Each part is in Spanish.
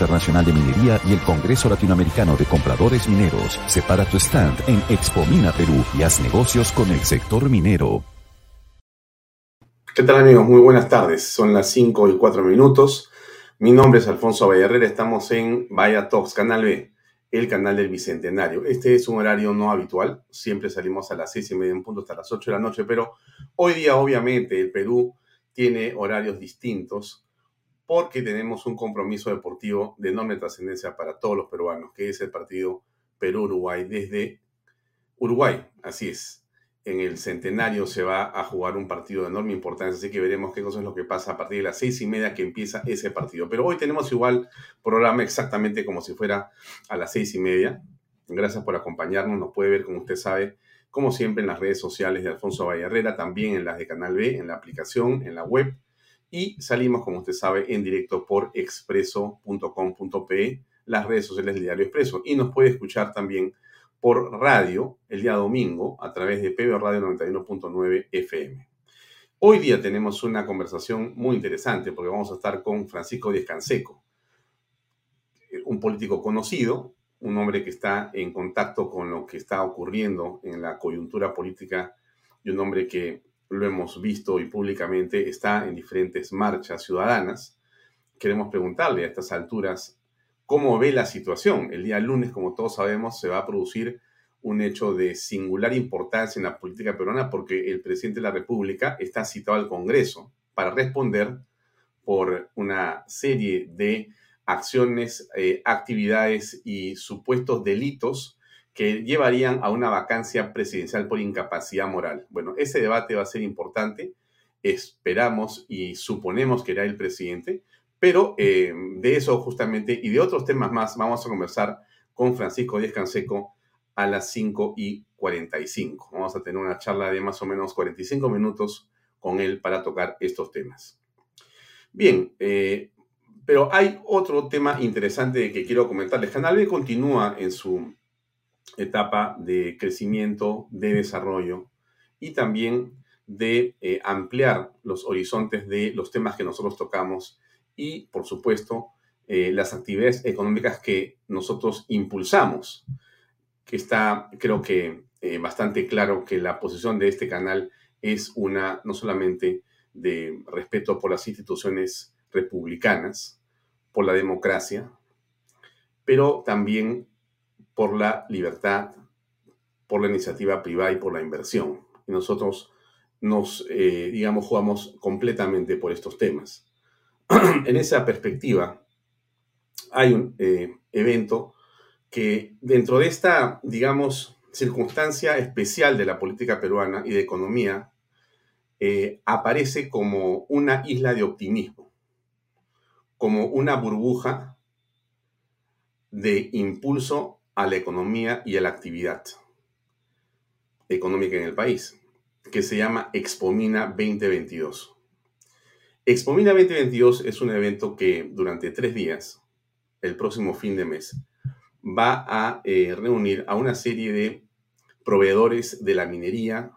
Internacional de Minería y el Congreso Latinoamericano de Compradores Mineros. Separa tu stand en Expo Mina Perú y haz negocios con el sector minero. ¿Qué tal amigos? Muy buenas tardes. Son las 5 y 4 minutos. Mi nombre es Alfonso Vallarrera. Estamos en Vaya Talks, Canal B, el canal del Bicentenario. Este es un horario no habitual. Siempre salimos a las 6 y media en punto hasta las 8 de la noche, pero hoy día obviamente el Perú tiene horarios distintos porque tenemos un compromiso deportivo de enorme trascendencia para todos los peruanos, que es el partido Perú-Uruguay desde Uruguay. Así es. En el centenario se va a jugar un partido de enorme importancia, así que veremos qué cosa es lo que pasa a partir de las seis y media que empieza ese partido. Pero hoy tenemos igual programa exactamente como si fuera a las seis y media. Gracias por acompañarnos. Nos puede ver, como usted sabe, como siempre, en las redes sociales de Alfonso Vallarrera, también en las de Canal B, en la aplicación, en la web y salimos, como usted sabe, en directo por expreso.com.pe, las redes sociales del diario Expreso. Y nos puede escuchar también por radio el día domingo a través de PB Radio 91.9 FM. Hoy día tenemos una conversación muy interesante porque vamos a estar con Francisco Díaz Canseco, un político conocido, un hombre que está en contacto con lo que está ocurriendo en la coyuntura política y un hombre que lo hemos visto y públicamente, está en diferentes marchas ciudadanas. Queremos preguntarle a estas alturas cómo ve la situación. El día lunes, como todos sabemos, se va a producir un hecho de singular importancia en la política peruana porque el presidente de la República está citado al Congreso para responder por una serie de acciones, eh, actividades y supuestos delitos que llevarían a una vacancia presidencial por incapacidad moral. Bueno, ese debate va a ser importante. Esperamos y suponemos que era el presidente, pero eh, de eso justamente y de otros temas más vamos a conversar con Francisco Díaz Canseco a las 5 y 45. Vamos a tener una charla de más o menos 45 minutos con él para tocar estos temas. Bien, eh, pero hay otro tema interesante que quiero comentarles. Canal B continúa en su etapa de crecimiento, de desarrollo y también de eh, ampliar los horizontes de los temas que nosotros tocamos y, por supuesto, eh, las actividades económicas que nosotros impulsamos, que está, creo que, eh, bastante claro que la posición de este canal es una no solamente de respeto por las instituciones republicanas, por la democracia, pero también por la libertad, por la iniciativa privada y por la inversión. Y nosotros nos, eh, digamos, jugamos completamente por estos temas. en esa perspectiva, hay un eh, evento que dentro de esta, digamos, circunstancia especial de la política peruana y de economía eh, aparece como una isla de optimismo, como una burbuja de impulso a la economía y a la actividad económica en el país, que se llama Expomina 2022. Expomina 2022 es un evento que durante tres días, el próximo fin de mes, va a eh, reunir a una serie de proveedores de la minería,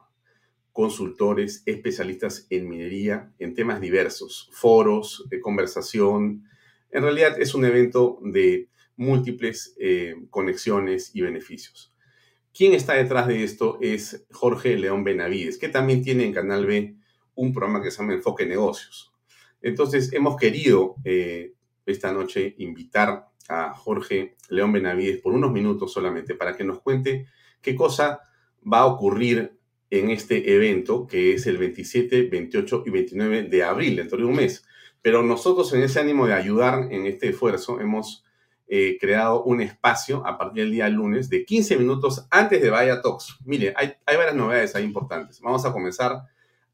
consultores, especialistas en minería, en temas diversos, foros, de conversación. En realidad es un evento de múltiples eh, conexiones y beneficios. ¿Quién está detrás de esto? Es Jorge León Benavides, que también tiene en Canal B un programa que se llama Enfoque Negocios. Entonces, hemos querido eh, esta noche invitar a Jorge León Benavides por unos minutos solamente para que nos cuente qué cosa va a ocurrir en este evento que es el 27, 28 y 29 de abril, dentro de un mes. Pero nosotros en ese ánimo de ayudar en este esfuerzo hemos eh, creado un espacio a partir del día lunes de 15 minutos antes de Vaya Talks. Mire, hay, hay varias novedades ahí importantes. Vamos a comenzar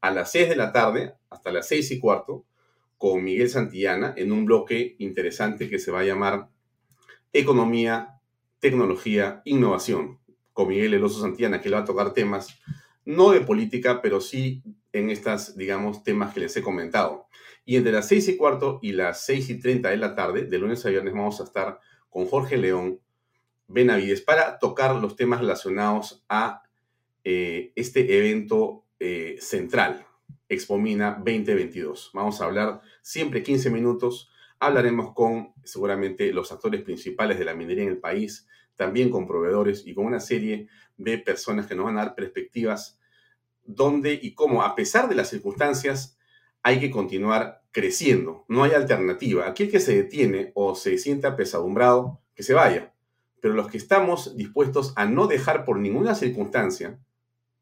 a las 6 de la tarde hasta las 6 y cuarto con Miguel Santillana en un bloque interesante que se va a llamar Economía, Tecnología, Innovación, con Miguel Eloso Santillana, que le va a tocar temas no de política, pero sí en estas, digamos, temas que les he comentado. Y entre las seis y cuarto y las seis y treinta de la tarde, de lunes a viernes, vamos a estar con Jorge León Benavides para tocar los temas relacionados a eh, este evento eh, central, Expomina 2022. Vamos a hablar siempre 15 minutos. Hablaremos con seguramente los actores principales de la minería en el país, también con proveedores y con una serie de personas que nos van a dar perspectivas dónde y cómo, a pesar de las circunstancias, hay que continuar creciendo. No hay alternativa. Aquel que se detiene o se sienta apesadumbrado, que se vaya. Pero los que estamos dispuestos a no dejar por ninguna circunstancia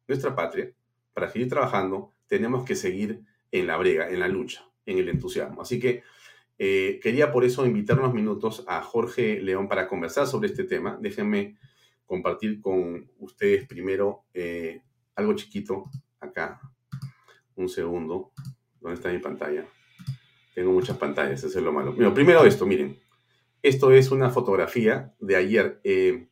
nuestra patria, para seguir trabajando, tenemos que seguir en la brega, en la lucha, en el entusiasmo. Así que eh, quería por eso invitar unos minutos a Jorge León para conversar sobre este tema. Déjenme compartir con ustedes primero eh, algo chiquito acá. Un segundo. ¿Dónde está mi pantalla? Tengo muchas pantallas, eso es lo malo. primero esto, miren. Esto es una fotografía de ayer. Eh,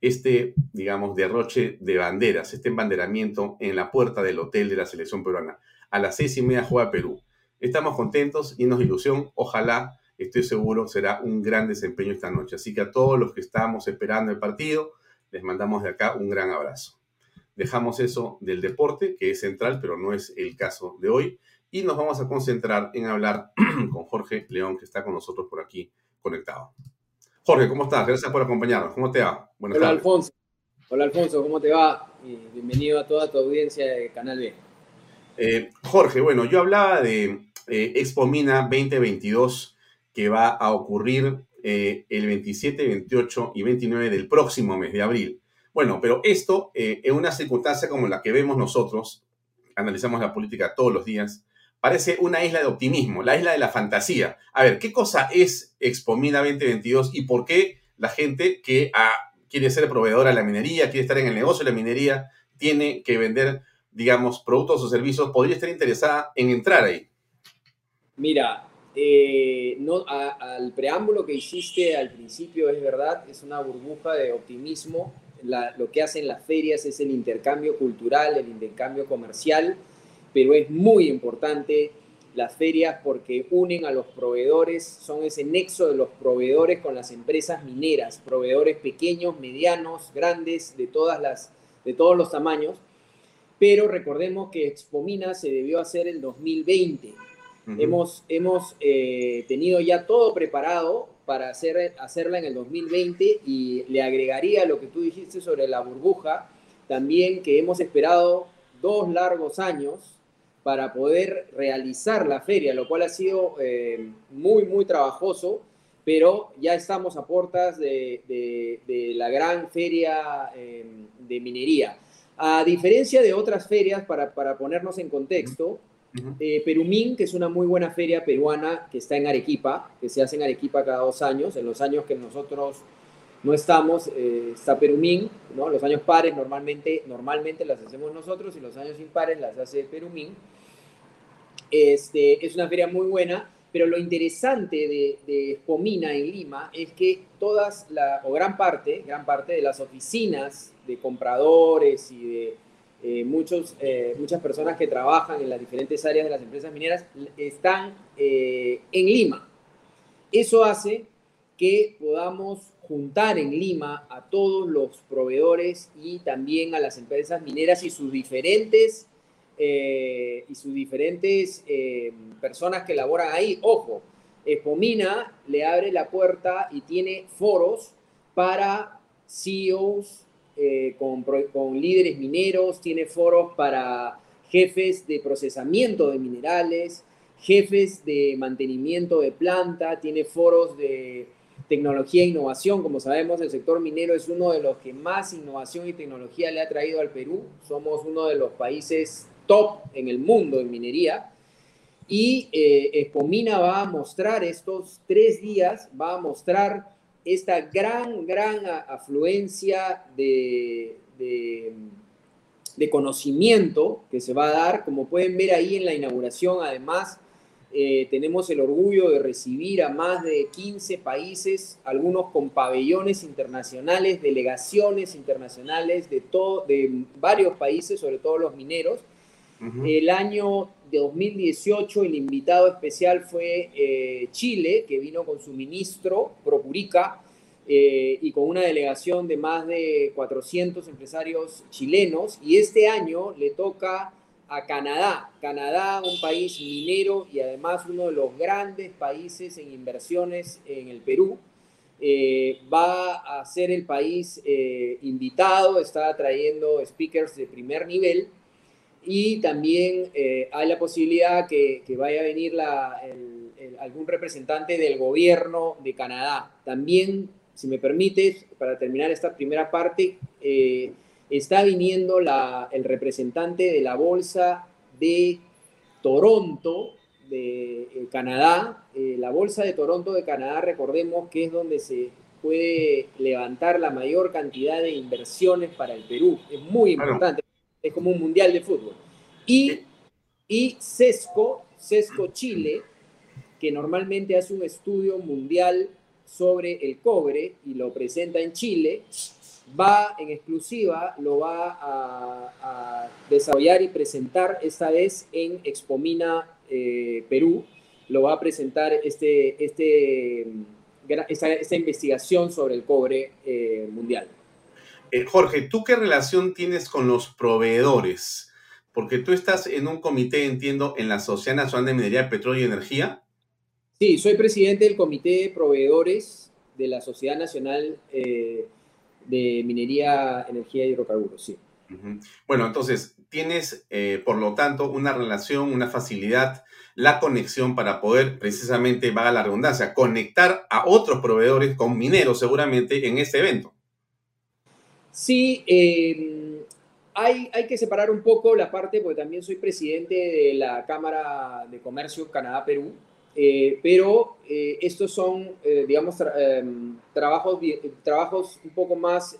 este, digamos, derroche de banderas, este embanderamiento en la puerta del hotel de la selección peruana. A las seis y media juega Perú. Estamos contentos, y nos ilusión. Ojalá, estoy seguro, será un gran desempeño esta noche. Así que a todos los que estamos esperando el partido, les mandamos de acá un gran abrazo. Dejamos eso del deporte, que es central, pero no es el caso de hoy, y nos vamos a concentrar en hablar con Jorge León, que está con nosotros por aquí conectado. Jorge, ¿cómo estás? Gracias por acompañarnos. ¿Cómo te va? Buenas Hola, Alfonso. Hola, Alfonso, ¿cómo te va? bienvenido a toda tu audiencia de Canal B. Eh, Jorge, bueno, yo hablaba de eh, Expo Mina 2022 que va a ocurrir eh, el 27, 28 y 29 del próximo mes de abril. Bueno, pero esto, eh, en una circunstancia como la que vemos nosotros, analizamos la política todos los días, parece una isla de optimismo, la isla de la fantasía. A ver, ¿qué cosa es Expomina 2022 y por qué la gente que ah, quiere ser proveedora de la minería, quiere estar en el negocio de la minería, tiene que vender, digamos, productos o servicios, podría estar interesada en entrar ahí? Mira, eh, no, al preámbulo que hiciste al principio es verdad, es una burbuja de optimismo. lo que hacen las ferias es el intercambio cultural, el intercambio comercial, pero es muy importante las ferias porque unen a los proveedores, son ese nexo de los proveedores con las empresas mineras, proveedores pequeños, medianos, grandes, de, todas las, de todos los tamaños. Pero recordemos que Expomina se debió hacer el 2020 Hemos, hemos eh, tenido ya todo preparado para hacer, hacerla en el 2020 y le agregaría lo que tú dijiste sobre la burbuja, también que hemos esperado dos largos años para poder realizar la feria, lo cual ha sido eh, muy, muy trabajoso, pero ya estamos a puertas de, de, la gran feria eh, de minería. A diferencia de otras ferias, para, para ponernos en contexto, eh, Perumín, que es una muy buena feria peruana que está en Arequipa, que se hace en Arequipa cada dos años, en los años que nosotros no estamos, eh, está Perumín, ¿no? Los años pares normalmente, normalmente las hacemos nosotros y los años impares las hace Perumín. Este, es una feria muy buena, pero lo interesante de, de en Lima es que todas, la, o gran parte, gran parte de las oficinas de compradores y de eh, muchos, eh, muchas personas que trabajan en las diferentes áreas de las empresas mineras están en Lima. Eso hace que podamos juntar en Lima a todos los proveedores y también a las empresas mineras y sus diferentes, eh, y sus diferentes eh, personas que laboran ahí. Ojo, Espomina le abre la puerta y tiene foros para CEOs eh, con, con líderes mineros, tiene foros para jefes de procesamiento de minerales, jefes de mantenimiento de planta, tiene foros de tecnología e innovación. Como sabemos, el sector minero es uno de los que más innovación y tecnología le ha traído al Perú. Somos uno de los países top en el mundo en minería. Y eh, va a mostrar estos tres días, va a mostrar esta gran, gran afluencia de, de, de conocimiento que se va a dar. Como pueden ver ahí en la inauguración, además, eh, tenemos el orgullo de recibir a más de 15 países, algunos con pabellones internacionales, delegaciones internacionales de, todo, de varios países, sobre todo los mineros. El año de 2018 el invitado especial fue eh, Chile, que vino con su ministro Procurica eh, y con una delegación de más de 400 empresarios chilenos. Y este año le toca a Canadá. Canadá, un país minero y además uno de los grandes países en inversiones en el Perú. Eh, va a ser el país eh, invitado, está trayendo speakers de primer nivel y también eh, hay la posibilidad que, vaya a venir algún representante del gobierno de Canadá. También, si me permites, para terminar esta primera parte, está viniendo la, el representante de la Bolsa de Toronto, de eh, Canadá. Eh, la Bolsa de Toronto de Canadá, recordemos que es donde se puede levantar la mayor cantidad de inversiones para el Perú. Es muy importante, es como un mundial de fútbol. Y, y CESCO, CESCO Chile, que normalmente hace un estudio mundial sobre el cobre y lo presenta en Chile, va en exclusiva, lo va a, desarrollar y presentar esta vez en Expomina eh, Perú. Lo va a presentar este, este, esta, investigación sobre el cobre eh, mundial. Eh, Jorge, ¿tú qué relación tienes con los proveedores? Porque tú estás en un comité, entiendo, en la Sociedad Nacional de Minería, Petróleo y Energía. Sí, soy presidente del Comité de Proveedores de la Sociedad Nacional de minería, energía y hidrocarburos, sí. Bueno, entonces, tienes, eh, por lo tanto, una relación, una facilidad, la conexión para poder, precisamente, vaga la redundancia, conectar a otros proveedores con mineros, seguramente, en este evento. Sí, em, hay, hay que separar un poco la parte, porque también soy presidente de la Cámara de Comercio Canadá-Perú, eh, pero eh, estos son, eh, digamos, em, trabajos, trabajos un poco más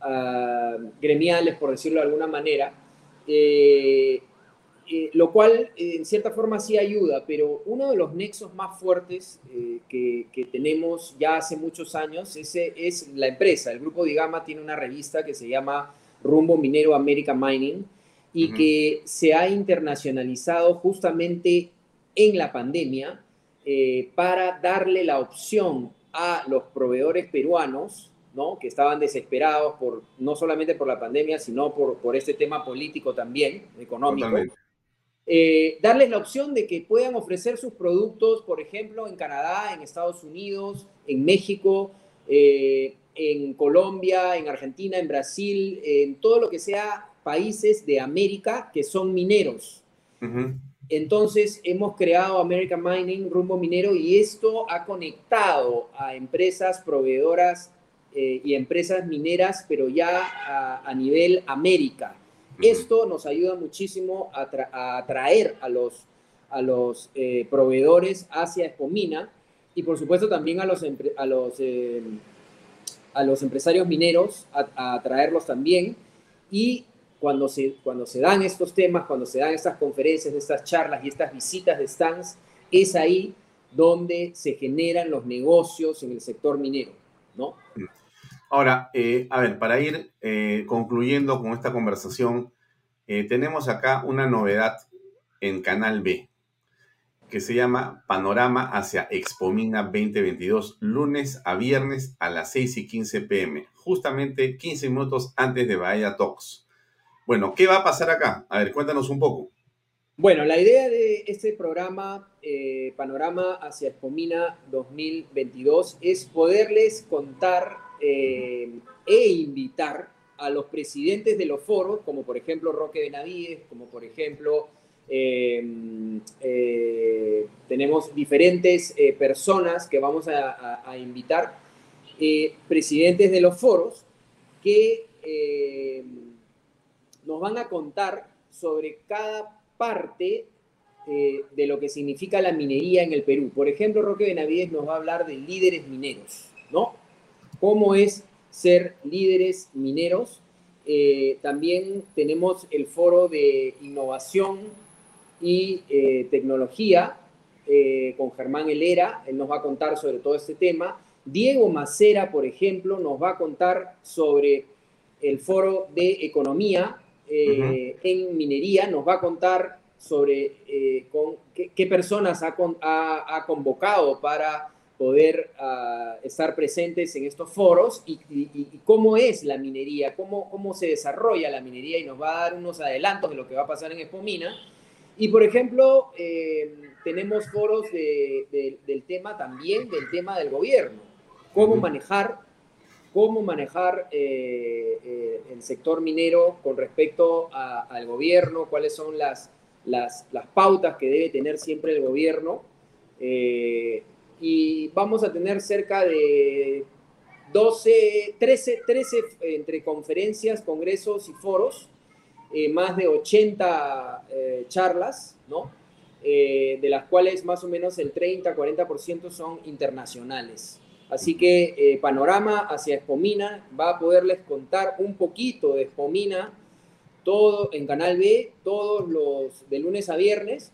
ah, gremiales, por decirlo de alguna manera, lo cual en cierta forma sí ayuda, pero uno de los nexos más fuertes que, que, tenemos ya hace muchos años es, es la empresa. El grupo Digama tiene una revista que se llama Rumbo Minero America Mining y que se ha internacionalizado justamente en la pandemia eh, para darle la opción a los proveedores peruanos, ¿no? que estaban desesperados por, no solamente por la pandemia, sino por, por este tema político también, económico. Eh, darles la opción de que puedan ofrecer sus productos, por ejemplo, en Canadá, en Estados Unidos, en México, eh, en Colombia, en Argentina, en Brasil, en todo lo que sea países de América que son mineros. Entonces hemos creado American Mining, Rumbo Minero, y esto ha conectado a empresas proveedoras eh, y empresas mineras, pero ya a, nivel América. Esto nos ayuda muchísimo a, atraer a los, a los eh, proveedores hacia Espomina y por supuesto también a los, a los, eh, a los empresarios mineros, a, a traerlos también. Y cuando se, cuando se dan estos temas, cuando se dan estas conferencias, estas charlas y estas visitas de stands, es ahí donde se generan los negocios en el sector minero, ¿no? Ahora, eh, a ver, para ir eh, concluyendo con esta conversación, eh, tenemos acá una novedad en Canal B que se llama Panorama hacia Expomina 2022, lunes a viernes a las 6 y 15 pm, justamente 15 minutos antes de Bahía Talks. Bueno, ¿qué va a pasar acá? A ver, cuéntanos un poco. Bueno, la idea de este programa eh, Panorama hacia Expomina 2022 es poderles contar eh, e invitar a los presidentes de los foros, como por ejemplo Roque Benavides, como por ejemplo em, eh, tenemos diferentes personas que vamos a, a invitar, presidentes de los foros, que nos van a contar sobre cada parte eh, de lo que significa la minería en el Perú. Por ejemplo, Roque Benavides nos va a hablar de líderes mineros, ¿no? ¿Cómo es ser líderes mineros? Eh, también tenemos el foro de innovación y eh, tecnología con Germán Helera, él nos va a contar sobre todo este tema. Diego Macera, por ejemplo, nos va a contar sobre el foro de economía eh, en minería, nos va a contar sobre eh, con, qué, personas ha, ha, convocado para poder ah, estar presentes en estos foros y, cómo es la minería, cómo, cómo se desarrolla la minería y nos va a dar unos adelantos de lo que va a pasar en Espomina. Y por ejemplo, eh, tenemos foros del tema también, del tema del gobierno, cómo manejar cómo manejar eh, eh, el sector minero con respecto al gobierno, cuáles son las, las, pautas que debe tener siempre el gobierno. Eh, y vamos a tener cerca de 12, 13, 13 entre conferencias, congresos y foros, más de 80 charlas, ¿no? de las cuales más o menos el 30-40% son internacionales. Así que eh, Panorama hacia Espomina va a poderles contar un poquito de Espomina todo en Canal B, todos los de lunes a viernes.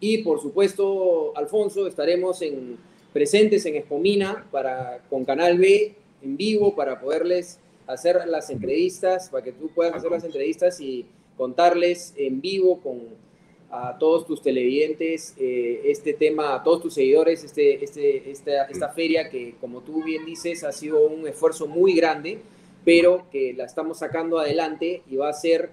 Y por supuesto, Alfonso, estaremos en, presentes en Espomina para, con Canal B en vivo para poderles hacer las entrevistas, para que tú puedas hacer las entrevistas y contarles en vivo con a todos tus televidentes eh, este tema, a todos tus seguidores, este, este, esta, esta feria que, como tú bien dices, ha sido un esfuerzo muy grande, pero que la estamos sacando adelante y va a ser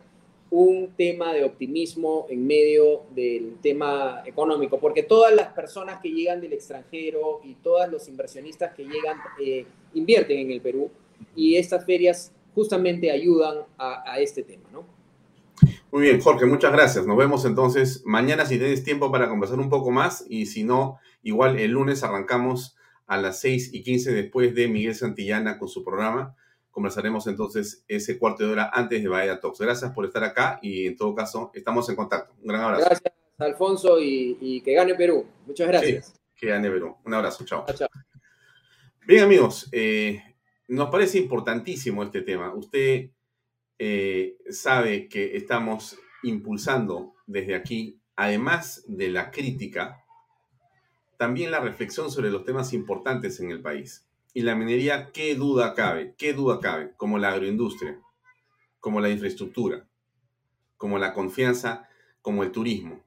un tema de optimismo en medio del tema económico, porque todas las personas que llegan del extranjero y todos los inversionistas que llegan eh, invierten en el Perú y estas ferias justamente ayudan a, a este tema, ¿no? Muy bien, Jorge, muchas gracias. Nos vemos entonces mañana si tienes tiempo para conversar un poco más y si no, igual el lunes arrancamos a las 6 y 15 después de Miguel Santillana con su programa. Conversaremos entonces ese cuarto de hora antes de Bahía Talks. Gracias por estar acá y en todo caso estamos en contacto. Un gran abrazo. Gracias, Alfonso, y, que gane Perú. Muchas gracias. que gane Perú. Un abrazo. Chao. Bien, amigos, eh, nos parece importantísimo este tema. Usted eh, sabe que estamos impulsando desde aquí, además de la crítica, también la reflexión sobre los temas importantes en el país. Y la minería, qué duda cabe, qué duda cabe, como la agroindustria, como la infraestructura, como la confianza, como el turismo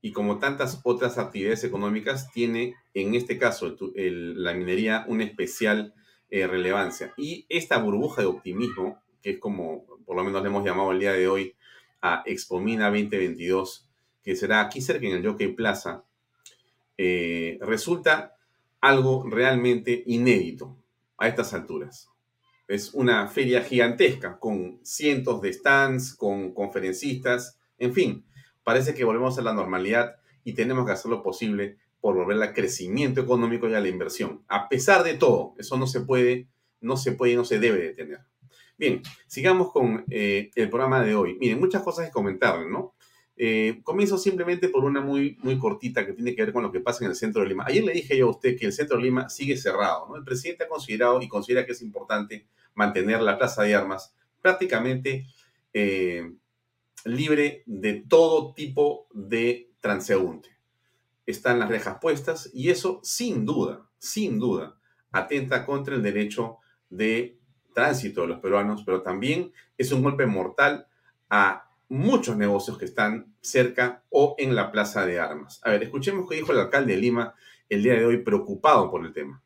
y como tantas otras actividades económicas, tiene en este caso la minería una especial eh, relevancia. Y esta burbuja de optimismo, que es como por lo menos le hemos llamado el día de hoy, a Expomina 2022, que será aquí cerca en el Jockey Plaza, eh, resulta algo realmente inédito a estas alturas. Es una feria gigantesca con cientos de stands, con conferencistas, en fin, parece que volvemos a la normalidad y tenemos que hacer lo posible por volver al crecimiento económico y a la inversión. A pesar de todo, eso no se puede, no se puede y no se debe detener. Bien, sigamos con eh, el programa de hoy. Miren, muchas cosas que comentar, ¿no? Eh, comienzo simplemente por una muy, muy cortita que tiene que ver con lo que pasa en el centro de Lima. Ayer le dije yo a usted que el centro de Lima sigue cerrado. ¿no? El presidente ha considerado y considera que es importante mantener la plaza de armas prácticamente eh, libre de todo tipo de transeúnte. Están las rejas puestas y eso sin duda, sin duda, atenta contra el derecho de tránsito de los peruanos, pero también es un golpe mortal a muchos negocios que están cerca o en la plaza de armas. A ver, escuchemos qué dijo el alcalde de Lima el día de hoy preocupado por el tema.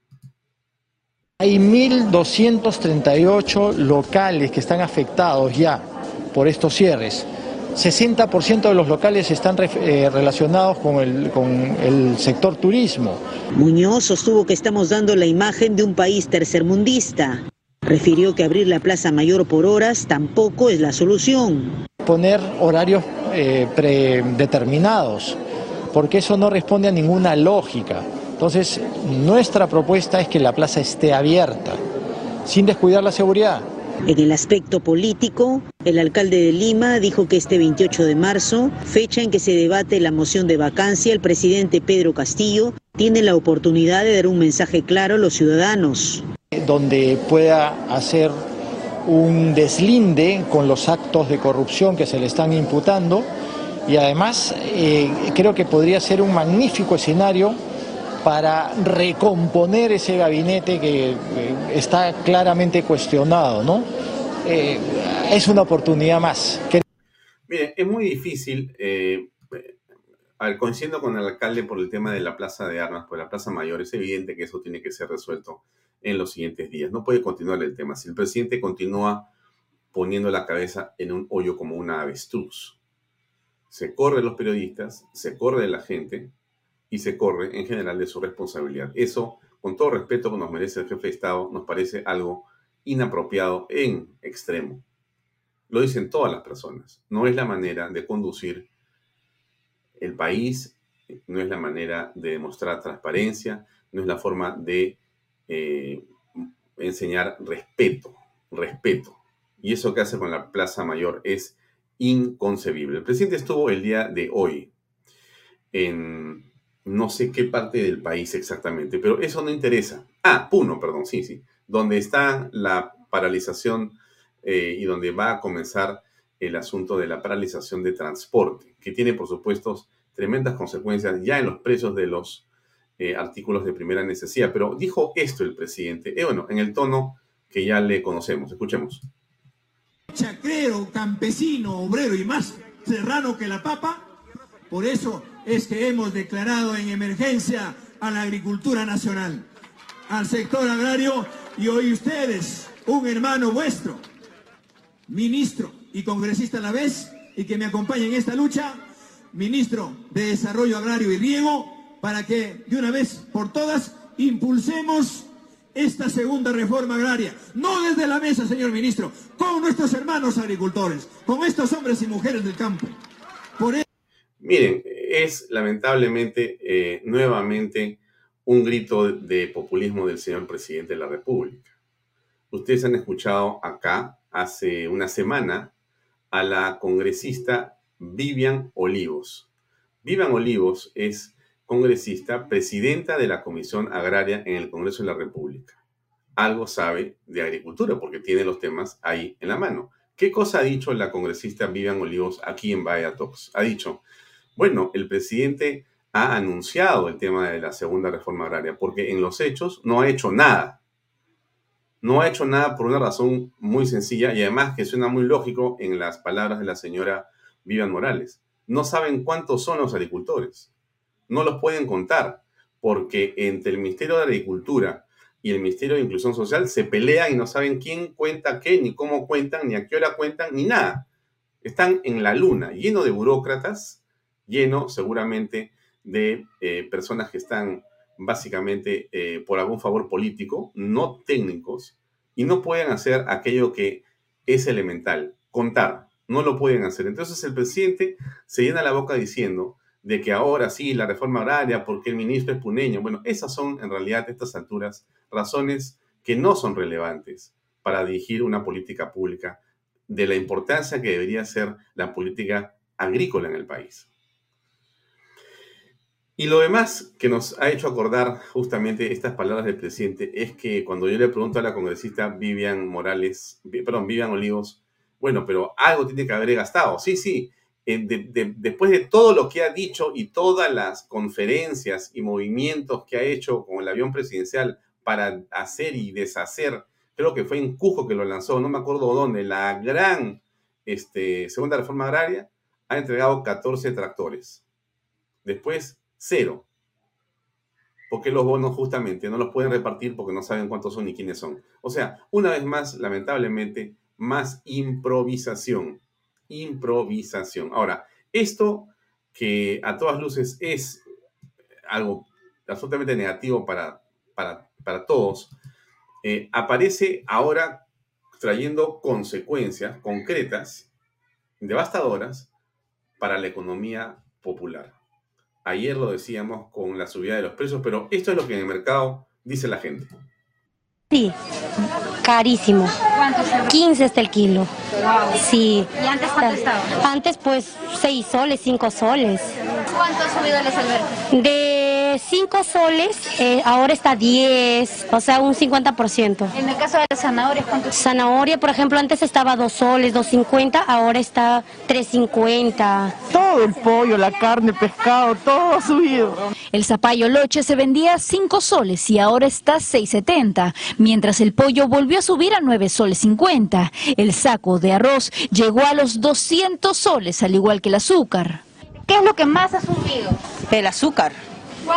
Hay 1.238 locales que están afectados ya por estos cierres. 60% de los locales están eh, relacionados con el, con el sector turismo. Muñoz sostuvo que estamos dando la imagen de un país tercermundista. Refirió que abrir la Plaza Mayor por horas tampoco es la solución. Poner horarios eh, predeterminados, porque eso no responde a ninguna lógica. Entonces, nuestra propuesta es que la plaza esté abierta, sin descuidar la seguridad. En el aspecto político, el alcalde de Lima dijo que este 28 de marzo, fecha en que se debate la moción de vacancia, el presidente Pedro Castillo tiene la oportunidad de dar un mensaje claro a los ciudadanos. Donde pueda hacer un deslinde con los actos de corrupción que se le están imputando y además eh, creo que podría ser un magnífico escenario para recomponer ese gabinete que eh, está claramente cuestionado, ¿no? Eh, es una oportunidad más. Mire, es muy difícil, a ver, coincido con el alcalde por el tema de la plaza de armas, por la plaza mayor, es evidente que eso tiene que ser resuelto en los siguientes días. No puede continuar el tema. Si el presidente continúa poniendo la cabeza en un hoyo como una avestruz, se corre los periodistas, se corre la gente, y se corre en general de su responsabilidad. Eso, con todo respeto que nos merece el jefe de Estado, nos parece algo inapropiado en extremo. Lo dicen todas las personas. No es la manera de conducir el país, no es la manera de demostrar transparencia, no es la forma de eh, enseñar respeto, respeto. Y eso que hace con la Plaza Mayor es inconcebible. El presidente estuvo el día de hoy en no sé qué parte del país exactamente, pero eso no interesa. Ah, Puno, perdón, sí, sí, donde está la paralización eh, y donde va a comenzar el asunto de la paralización de transporte, que tiene, por supuesto, tremendas consecuencias ya en los precios de los eh, artículos de primera necesidad. Pero dijo esto el presidente, eh, bueno, en el tono que ya le conocemos. Escuchemos. Chacrero, campesino, obrero y más serrano que la papa, por eso es que hemos declarado en emergencia a la agricultura nacional, al sector agrario y hoy ustedes, un hermano vuestro, ministro y congresista a la vez, y que me acompañe en esta lucha, ministro de Desarrollo Agrario y Riego, para que de una vez por todas impulsemos esta segunda reforma agraria, no desde la mesa, señor ministro, con nuestros hermanos agricultores, con estos hombres y mujeres del campo. Por Miren, es lamentablemente eh, nuevamente un grito de populismo del señor presidente de la República. Ustedes han escuchado acá hace una semana a la congresista Vivian Olivos. Vivian Olivos es congresista, presidenta de la Comisión Agraria en el Congreso de la República. Algo sabe de agricultura porque tiene los temas ahí en la mano. ¿Qué cosa ha dicho la congresista Vivian Olivos aquí en Vaya Talks? Ha dicho, bueno, el presidente ha anunciado el tema de la segunda reforma agraria, porque en los hechos no ha hecho nada. No ha hecho nada por una razón muy sencilla y además que suena muy lógico en las palabras de la señora Vivian Morales. No saben cuántos son los agricultores. No los pueden contar, porque entre el Ministerio de Agricultura y el Ministerio de Inclusión Social se pelean y no saben quién cuenta qué, ni cómo cuentan, ni a qué hora cuentan, ni nada. Están en la luna, lleno de burócratas lleno seguramente de eh, personas que están básicamente eh, por algún favor político, no técnicos, y no pueden hacer aquello que es elemental, contar, no lo pueden hacer. Entonces el presidente se llena la boca diciendo de que ahora sí, la reforma agraria, porque el ministro es puneño. Bueno, esas son en realidad a estas alturas razones que no son relevantes para dirigir una política pública de la importancia que debería ser la política agrícola en el país. Y lo demás que nos ha hecho acordar justamente estas palabras del presidente es que cuando yo le pregunto a la congresista Vivian Morales, perdón, Vivian Olivos, bueno, pero algo tiene que haber gastado. Sí, sí, eh, después de todo lo que ha dicho y todas las conferencias y movimientos que ha hecho con el avión presidencial para hacer y deshacer, creo que fue en Cujo que lo lanzó, no me acuerdo dónde, la gran este, segunda reforma agraria, ha entregado 14 tractores. Después, cero. Porque los bonos justamente no los pueden repartir porque no saben cuántos son ni quiénes son. O sea, una vez más, lamentablemente, más improvisación. Improvisación. Ahora, esto que a todas luces es algo absolutamente negativo para, para, para todos, eh, aparece ahora trayendo consecuencias concretas, devastadoras, para la economía popular. Ayer lo decíamos con la subida de los precios, pero esto es lo que en el mercado dice la gente. Sí, carísimo. ¿Cuánto 15 está el kilo. Sí. ¿Y antes cuánto estaba? Antes pues 6 soles, 5 soles. ¿Cuánto ha subido el albergue? De 5 soles, eh, ahora está 10, o sea, un 50%. En el caso de las zanahorias, ¿cuánto? Zanahoria, por ejemplo, antes estaba 2 soles, 2.50, ahora está 3.50. Todo el pollo, la carne, pescado, todo ha subido. El zapallo loche se vendía a 5 soles y ahora está 6.70, mientras el pollo volvió a subir a 9 soles 50. El saco de arroz llegó a los 200 soles, al igual que el azúcar. ¿Qué es lo que más ha subido? El azúcar.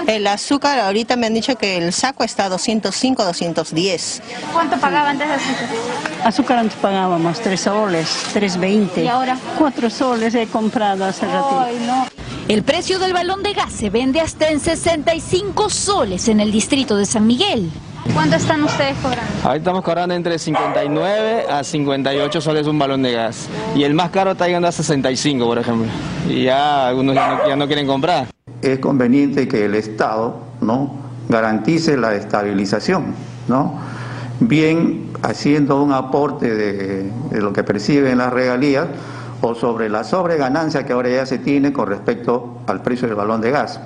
El azúcar, ahorita me han dicho que el saco está a 205, 210. ¿Cuánto pagaba antes de azúcar? Azúcar antes pagábamos 3 soles, 3.20. ¿Y ahora? 4 soles he comprado hace ratito. Ay, no. El precio del balón de gas se vende hasta en 65 soles en el distrito de San Miguel. ¿Cuánto están ustedes cobrando? Ahí estamos cobrando entre 59 a 58 soles un balón de gas. Y el más caro está llegando a 65, por ejemplo. Y ya algunos ya no, ya no quieren comprar. Es conveniente que el Estado ¿no? garantice la estabilización, ¿no? bien haciendo un aporte de, de lo que perciben las regalías o sobre la sobreganancia que ahora ya se tiene con respecto al precio del balón de gas.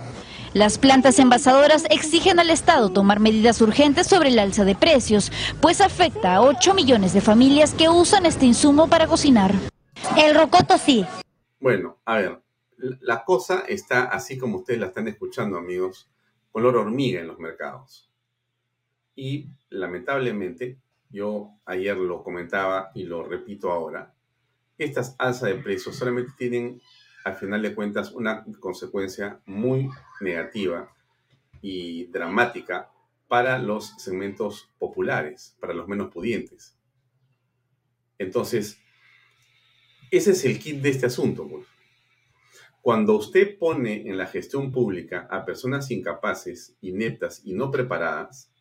Las plantas envasadoras exigen al Estado tomar medidas urgentes sobre el alza de precios, pues afecta a 8 millones de familias que usan este insumo para cocinar. El rocoto sí. Bueno, a ver, la cosa está así como ustedes la están escuchando, amigos, color hormiga en los mercados. Y lamentablemente, yo ayer lo comentaba y lo repito ahora, estas alzas de precios solamente tienen al final de cuentas una consecuencia muy negativa y dramática para los segmentos populares, para los menos pudientes. Entonces, ese es el kit de este asunto. Pues. Cuando usted pone en la gestión pública a personas incapaces, ineptas y no preparadas,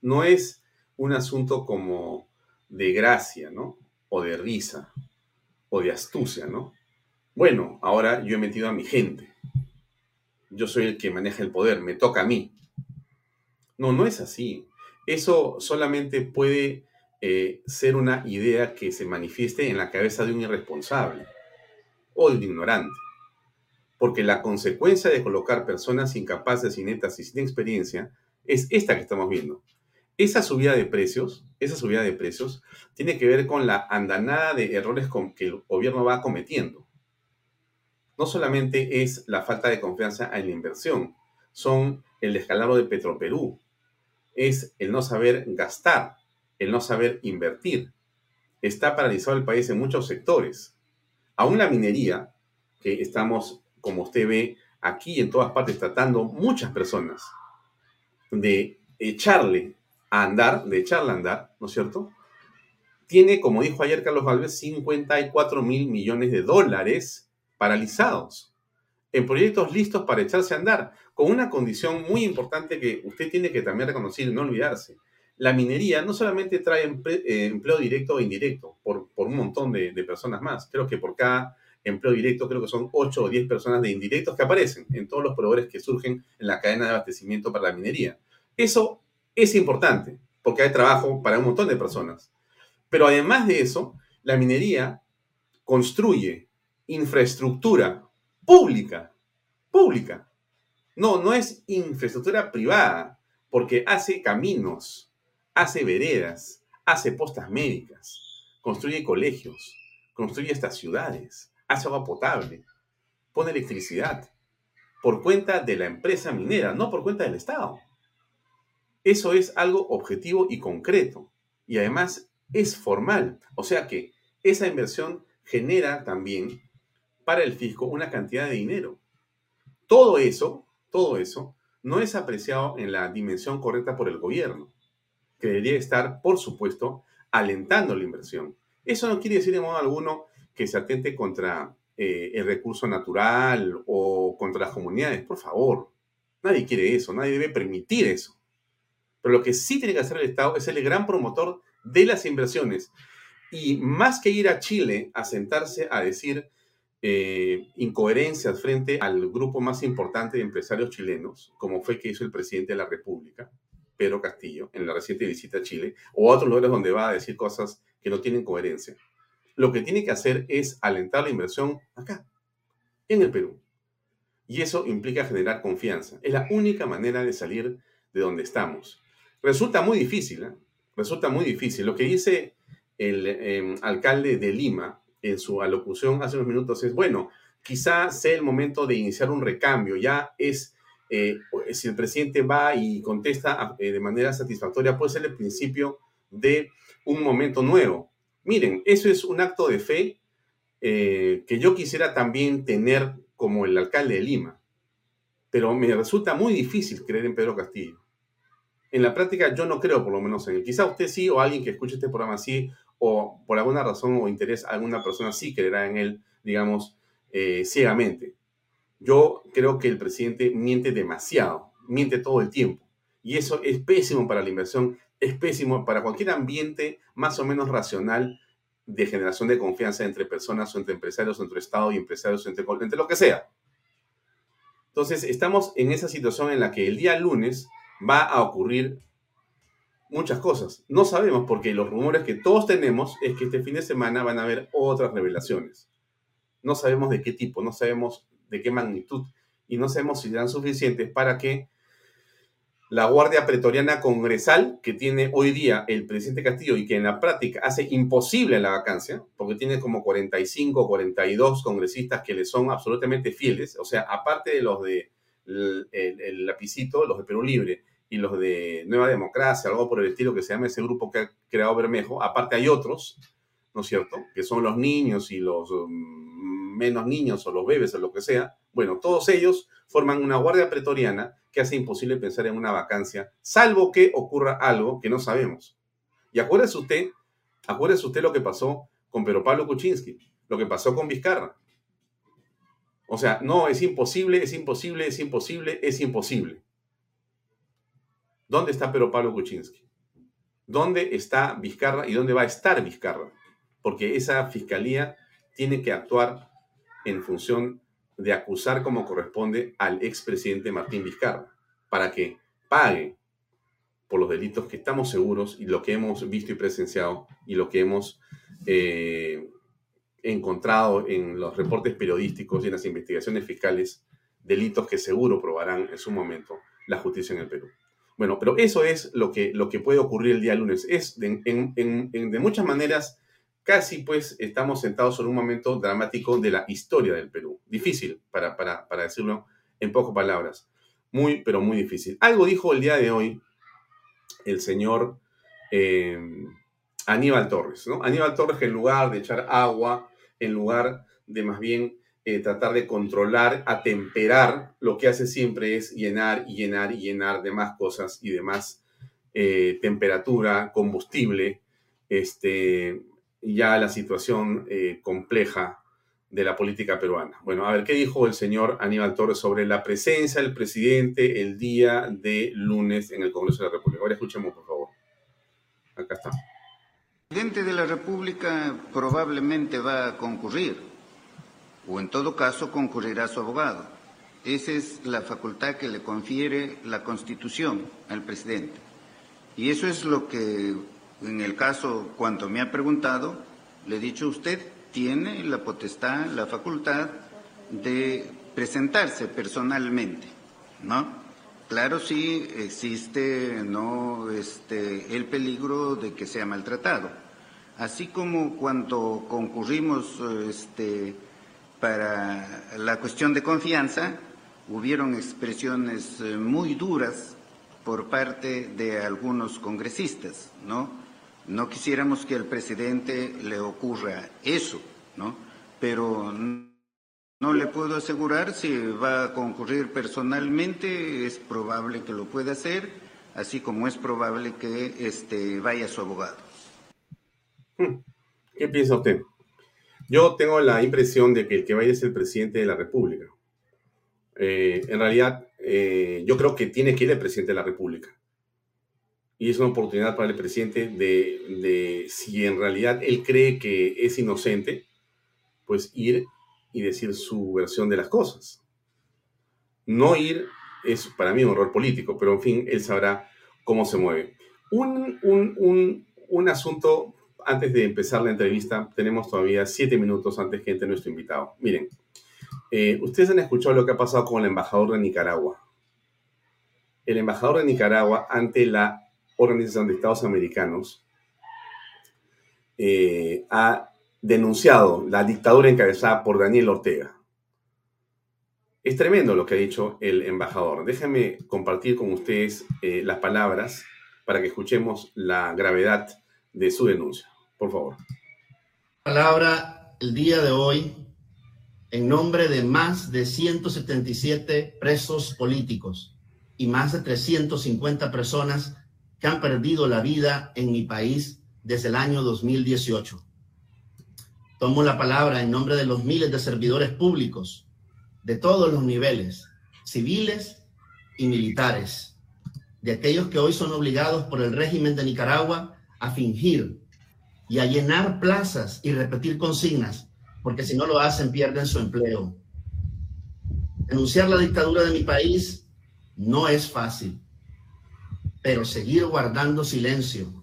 no es un asunto como de gracia, ¿no? O de risa, o de astucia, ¿no? Bueno, ahora yo he metido a mi gente. Yo soy el que maneja el poder, me toca a mí. No, no es así. Eso solamente puede eh, ser una idea que se manifieste en la cabeza de un irresponsable o de un ignorante. Porque la consecuencia de colocar personas incapaces, ineptas y sin experiencia es esta que estamos viendo. Esa subida de precios, esa subida de precios tiene que ver con la andanada de errores con que el gobierno va cometiendo no solamente es la falta de confianza en la inversión, son el descalabro de Petroperú, es el no saber gastar, el no saber invertir. Está paralizado el país en muchos sectores. Aún la minería, que estamos, como usted ve, aquí en todas partes tratando muchas personas de echarle a andar, de echarle a andar, ¿no es cierto? Tiene, como dijo ayer Carlos Galvez, 54 mil millones de dólares paralizados, en proyectos listos para echarse a andar, con una condición muy importante que usted tiene que también reconocer y no olvidarse. La minería no solamente trae eh, empleo directo e indirecto por, por un montón de, de, personas más. Creo que por cada empleo directo, creo que son 8 o 10 personas de indirectos que aparecen en todos los proveedores que surgen en la cadena de abastecimiento para la minería. Eso es importante porque hay trabajo para un montón de personas. Pero además de eso, la minería construye infraestructura pública, pública. No, no es infraestructura privada, porque hace caminos, hace veredas, hace postas médicas, construye colegios, construye estas ciudades, hace agua potable, pone electricidad, por cuenta de la empresa minera, no por cuenta del Estado. Eso es algo objetivo y concreto. Y además es formal. O sea que esa inversión genera también para el fisco una cantidad de dinero. Todo eso, todo eso, no es apreciado en la dimensión correcta por el gobierno, que debería estar, por supuesto, alentando la inversión. Eso no quiere decir de modo alguno que se atente contra eh, el recurso natural o contra las comunidades. Por favor, nadie quiere eso, nadie debe permitir eso. Pero lo que sí tiene que hacer el Estado es el gran promotor de las inversiones. Y más que ir a Chile a sentarse a decir eh, incoherencias frente al grupo más importante de empresarios chilenos, como fue que hizo el presidente de la República, Pedro Castillo, en la reciente visita a Chile, o a otros lugares donde va a decir cosas que no tienen coherencia. Lo que tiene que hacer es alentar la inversión acá, en el Perú. Y eso implica generar confianza. Es la única manera de salir de donde estamos. Resulta muy difícil, ¿eh? resulta muy difícil. Lo que dice el em, alcalde de Lima en su alocución hace unos minutos es, bueno, quizá sea el momento de iniciar un recambio, ya es, eh, si el presidente va y contesta eh, de manera satisfactoria, puede ser el principio de un momento nuevo. Miren, eso es un acto de fe que yo quisiera también tener como el alcalde de Lima, pero me resulta muy difícil creer en Pedro Castillo en la práctica yo no creo por lo menos en él. Quizá usted sí o alguien que escuche este programa sí o por alguna razón o interés alguna persona sí creerá en él, digamos, eh, ciegamente. Yo creo que el presidente miente demasiado, miente todo el tiempo. Y eso es pésimo para la inversión, es pésimo para cualquier ambiente más o menos racional de generación de confianza entre personas o entre empresarios entre Estado y empresarios, entre, entre lo que sea. Entonces, estamos en esa situación en la que el día lunes va a ocurrir muchas cosas. No sabemos porque los rumores que todos tenemos es que este fin de semana van a haber otras revelaciones. No sabemos de qué tipo, no sabemos de qué magnitud y no sabemos si serán suficientes para que la Guardia Pretoriana Congresal que tiene hoy día el presidente Castillo y que en la práctica hace imposible la vacancia, porque tiene como 45 o 42 congresistas que le son absolutamente fieles, o sea, aparte de los de el lapicito, los de Perú Libre y los de Nueva Democracia, algo por el estilo que se llama ese grupo que ha creado Bermejo. Aparte hay otros, ¿no es cierto? Que son los niños y los mm, menos niños o los bebés o lo que sea. Bueno, todos ellos forman una guardia pretoriana que hace imposible pensar en una vacancia, salvo que ocurra algo que no sabemos. Y acuérdese usted, acuérdese usted lo que pasó con Pedro Pablo Kuczynski, lo que pasó con Vizcarra. O sea, no, es imposible, es imposible, es imposible, es imposible. ¿Dónde está Pedro Pablo Kuczynski? ¿Dónde está Vizcarra y dónde va a estar Vizcarra? Porque esa fiscalía tiene que actuar en función de acusar como corresponde al expresidente Martín Vizcarra, para que pague por los delitos que estamos seguros y lo que hemos visto y presenciado y lo que hemos eh, encontrado en los reportes periodísticos y en las investigaciones fiscales, delitos que seguro probarán en su momento la justicia en el Perú. Bueno, pero eso es lo que, lo que puede ocurrir el día lunes. Es de, de muchas maneras, casi pues estamos sentados en un momento dramático de la historia del Perú. Difícil, para, para, para decirlo en pocas palabras. Muy, pero muy difícil. Algo dijo el día de hoy el señor eh, Aníbal Torres, ¿no? Aníbal Torres en lugar de echar agua, en lugar de más bien eh, tratar de controlar, atemperar, lo que hace siempre es llenar y llenar y llenar de más cosas y de más eh, temperatura, combustible, este, ya la situación eh, compleja de la política peruana. Bueno, a ver, ¿qué dijo el señor Aníbal Torres sobre la presencia del presidente el día de lunes en el Congreso de la República? Ahora escuchemos, por favor. Acá está. El presidente de la República probablemente va a concurrir o en todo caso concurrirá su abogado. Esa es la facultad que le confiere la Constitución al presidente. Y eso es lo que, en el caso, cuando me ha preguntado, le he dicho usted tiene la potestad, la facultad de presentarse personalmente, ¿no? Claro, sí existe no este, el peligro de que sea maltratado. Así como cuando concurrimos este, para la cuestión de confianza, hubieron expresiones eh, muy duras por parte de algunos congresistas, ¿no? No quisiéramos que al presidente le ocurra eso, ¿no? Pero no le puedo asegurar si va a concurrir personalmente, es probable que lo pueda hacer, así como es probable que este, vaya su abogado. Hmm. ¿Qué piensa usted? Yo tengo la impresión de que el que vaya es el presidente de la República. Eh, en realidad, eh, yo creo que tiene que ir el presidente de la República. Y es una oportunidad para el presidente de, si en realidad él cree que es inocente, pues ir y decir su versión de las cosas. No ir es para mí un error político, pero en fin, él sabrá cómo se mueve. Un, un, un, un asunto, antes de empezar la entrevista, tenemos todavía siete minutos antes que entre nuestro invitado. Miren, eh, ustedes han escuchado lo que ha pasado con el embajador de Nicaragua. El embajador de Nicaragua ante la Organización de Estados Americanos eh, ha denunciado la dictadura encabezada por Daniel Ortega. Es tremendo lo que ha dicho el embajador. Déjenme compartir con ustedes eh, las palabras para que escuchemos la gravedad de su denuncia. Por favor. Palabra el día de hoy en nombre de más de 177 presos políticos y más de 350 personas que han perdido la vida en mi país desde el año 2018. Tomo la palabra en nombre de los miles de servidores públicos de todos los niveles, civiles y militares, de aquellos que hoy son obligados por el régimen de Nicaragua a fingir y a llenar plazas y repetir consignas, porque si no lo hacen pierden su empleo. Denunciar la dictadura de mi país no es fácil, pero seguir guardando silencio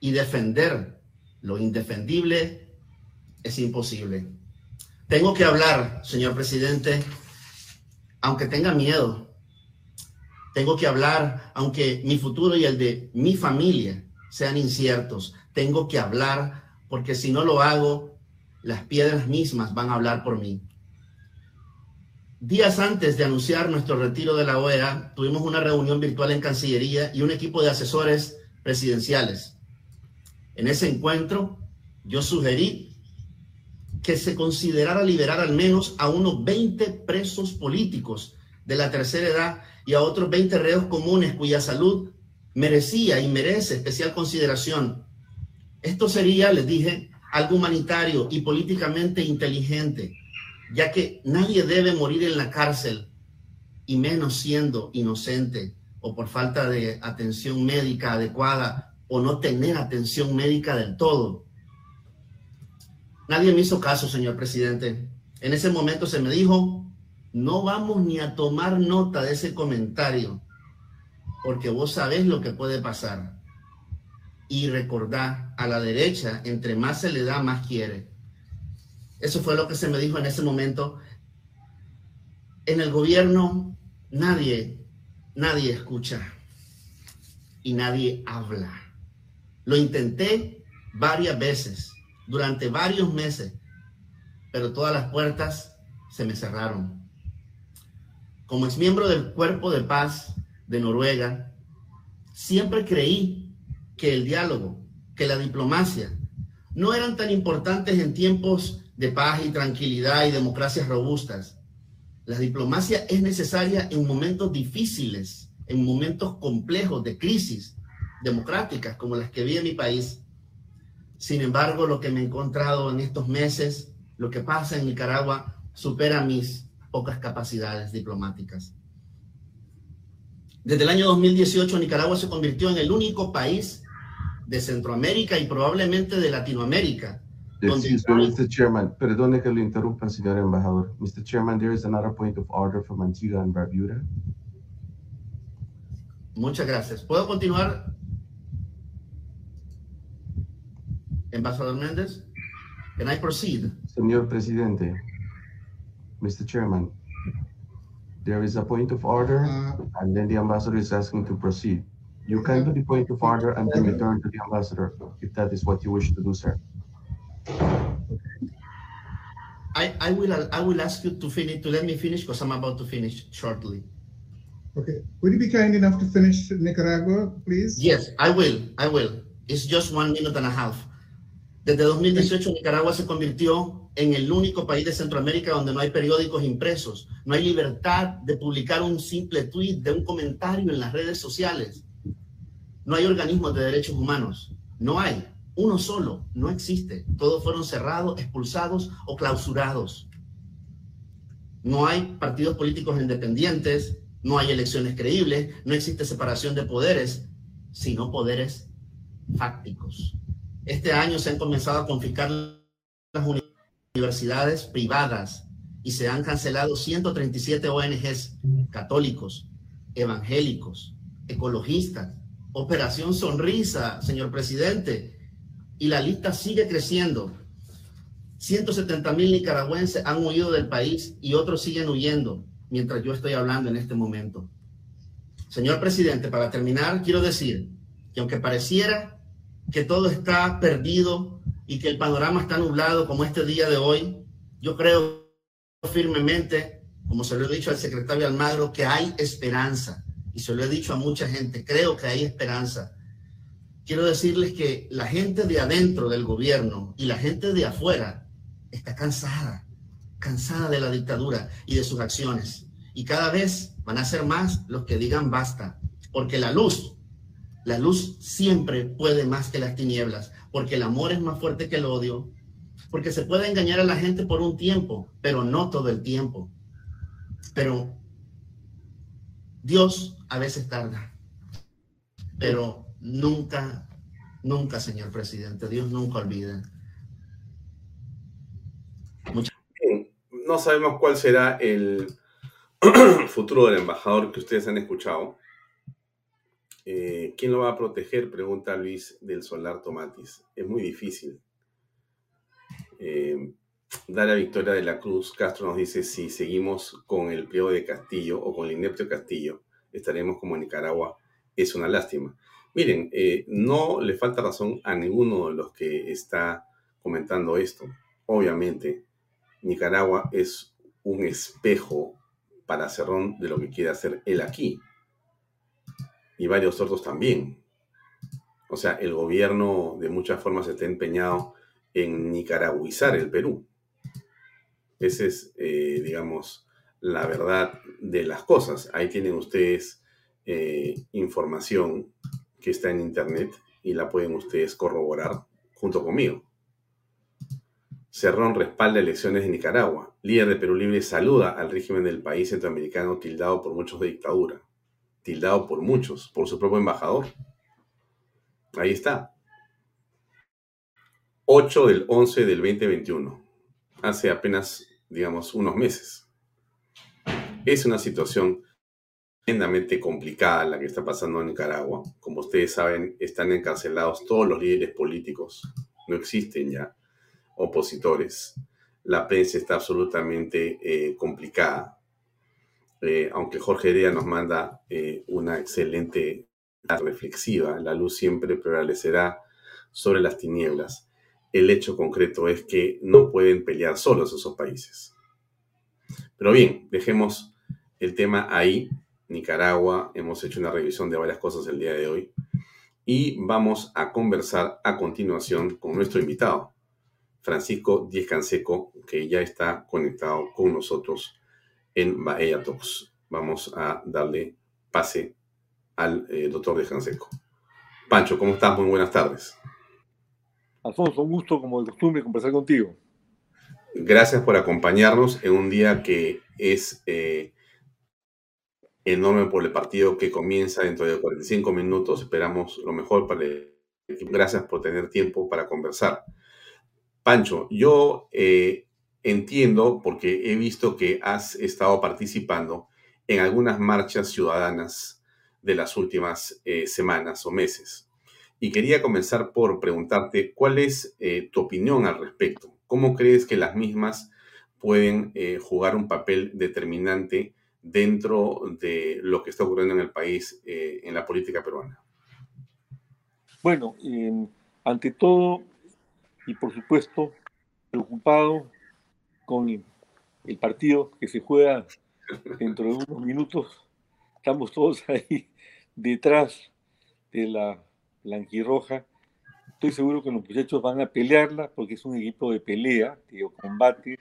y defender lo indefendible es imposible. Tengo que hablar, señor presidente, aunque tenga miedo. Tengo que hablar, aunque mi futuro y el de mi familia sean inciertos. Tengo que hablar, porque si no lo hago, las piedras mismas van a hablar por mí. Días antes de anunciar nuestro retiro de la OEA, tuvimos una reunión virtual en Cancillería y un equipo de asesores presidenciales. En ese encuentro, yo sugerí que se considerara liberar al menos a unos 20 presos políticos de la tercera edad y a otros 20 reos comunes cuya salud merecía y merece especial consideración. Esto sería, les dije, algo humanitario y políticamente inteligente, ya que nadie debe morir en la cárcel, y menos siendo inocente o por falta de atención médica adecuada o no tener atención médica del todo. Nadie me hizo caso, señor presidente. En ese momento se me dijo, no vamos ni a tomar nota de ese comentario, porque vos sabés lo que puede pasar. Y recordá, a la derecha, entre más se le da, más quiere. Eso fue lo que se me dijo en ese momento. En el gobierno nadie, nadie escucha y nadie habla. Lo intenté varias veces durante varios meses, pero todas las puertas se me cerraron. Como ex miembro del Cuerpo de Paz de Noruega, siempre creí que el diálogo, que la diplomacia, no eran tan importantes en tiempos de paz y tranquilidad y democracias robustas. La diplomacia es necesaria en momentos difíciles, en momentos complejos de crisis democráticas como las que vi en mi país sin embargo, lo que me he encontrado en estos meses, lo que pasa en Nicaragua, supera mis pocas capacidades diplomáticas. Desde el año 2018, Nicaragua se convirtió en el único país de Centroamérica y probablemente de Latinoamérica. Mr. Chairman, perdone que lo interrumpa, señor embajador. Mr. Chairman, there is another point of order from Antigua and Barbuda. Muchas gracias. ¿Puedo continuar, Embajador Méndez. Can I proceed? Señor Presidente, Mr. Chairman, there is a point of order, uh-huh. and then the ambassador is asking to proceed. You can do the point of order and then uh-huh. return to the ambassador, if that is what you wish to do, sir. I, I will I will ask you to finish to let me finish because I'm about to finish shortly. Okay. Would you be kind enough to finish Nicaragua, please? Yes, I will. I will. It's just one minute and a half. Desde 2018 Nicaragua se convirtió en el único país de Centroamérica donde no hay periódicos impresos, no hay libertad de publicar un simple tweet, de un comentario en las redes sociales. No hay organismos de derechos humanos, no hay. Uno solo, no existe. Todos fueron cerrados, expulsados o clausurados. No hay partidos políticos independientes, no hay elecciones creíbles, no existe separación de poderes, sino poderes fácticos. Este año se han comenzado a confiscar las universidades privadas y se han cancelado 137 ONGs católicos, evangélicos, ecologistas. Operación Sonrisa, señor presidente. Y la lista sigue creciendo. 170 mil nicaragüenses han huido del país y otros siguen huyendo mientras yo estoy hablando en este momento. Señor presidente, para terminar, quiero decir que aunque pareciera que todo está perdido y que el panorama está nublado como este día de hoy, yo creo firmemente, como se lo he dicho al secretario Almagro, que hay esperanza. Y se lo he dicho a mucha gente, creo que hay esperanza. Quiero decirles que la gente de adentro del gobierno y la gente de afuera está cansada, cansada de la dictadura y de sus acciones. Y cada vez van a ser más los que digan basta, porque la luz, la luz siempre puede más que las tinieblas, porque el amor es más fuerte que el odio, porque se puede engañar a la gente por un tiempo, pero no todo el tiempo. Pero Dios a veces tarda, pero nunca, nunca, señor presidente, Dios nunca olvida. No sabemos cuál será el futuro del embajador que ustedes han escuchado. Eh, ¿Quién lo va a proteger? Pregunta Luis del Solar Tomatis. Es muy difícil. Eh, Daria Victoria de la Cruz Castro nos dice, si seguimos con el pliego de Castillo o con el inepto Castillo, estaremos como Nicaragua. Es una lástima. Miren, eh, no le falta razón a ninguno de los que está comentando esto. Obviamente, Nicaragua es un espejo para Cerrón de lo que quiere hacer él aquí. Y varios otros también. O sea, el gobierno de muchas formas está empeñado en nicaragüizar el Perú. Esa es, eh, digamos, la verdad de las cosas. Ahí tienen ustedes eh, información que está en Internet y la pueden ustedes corroborar junto conmigo. Cerrón respalda elecciones en Nicaragua. Líder de Perú Libre saluda al régimen del país centroamericano tildado por muchos de dictadura. Tildado por muchos, por su propio embajador. Ahí está. 8 del 11 del 2021. Hace apenas, digamos, unos meses. Es una situación tremendamente complicada la que está pasando en Nicaragua. Como ustedes saben, están encarcelados todos los líderes políticos. No existen ya opositores. La prensa está absolutamente eh, complicada. Eh, aunque Jorge Herea nos manda eh, una excelente reflexiva, la luz siempre prevalecerá sobre las tinieblas. El hecho concreto es que no pueden pelear solos esos países. Pero bien, dejemos el tema ahí. Nicaragua, hemos hecho una revisión de varias cosas el día de hoy y vamos a conversar a continuación con nuestro invitado. Francisco Díez Canseco, que ya está conectado con nosotros en Bahía Talks. Vamos a darle pase al eh, doctor Díez Canseco. Pancho, ¿cómo estás? Muy buenas tardes. Alfonso, un gusto, como de costumbre, conversar contigo. Gracias por acompañarnos en un día que es eh, enorme por el partido que comienza dentro de 45 minutos. Esperamos lo mejor para el equipo. Gracias por tener tiempo para conversar. Pancho, yo eh, entiendo, porque he visto que has estado participando en algunas marchas ciudadanas de las últimas eh, semanas o meses. Y quería comenzar por preguntarte cuál es eh, tu opinión al respecto. ¿cómo crees que las mismas pueden eh, jugar un papel determinante dentro de lo que está ocurriendo en el país eh, en la política peruana? Bueno, ante todo, y por supuesto, preocupado con el partido que se juega dentro de unos minutos. Estamos todos ahí detrás de la blanquirroja. Estoy seguro que los muchachos van a pelearla porque es un equipo de pelea, de combate,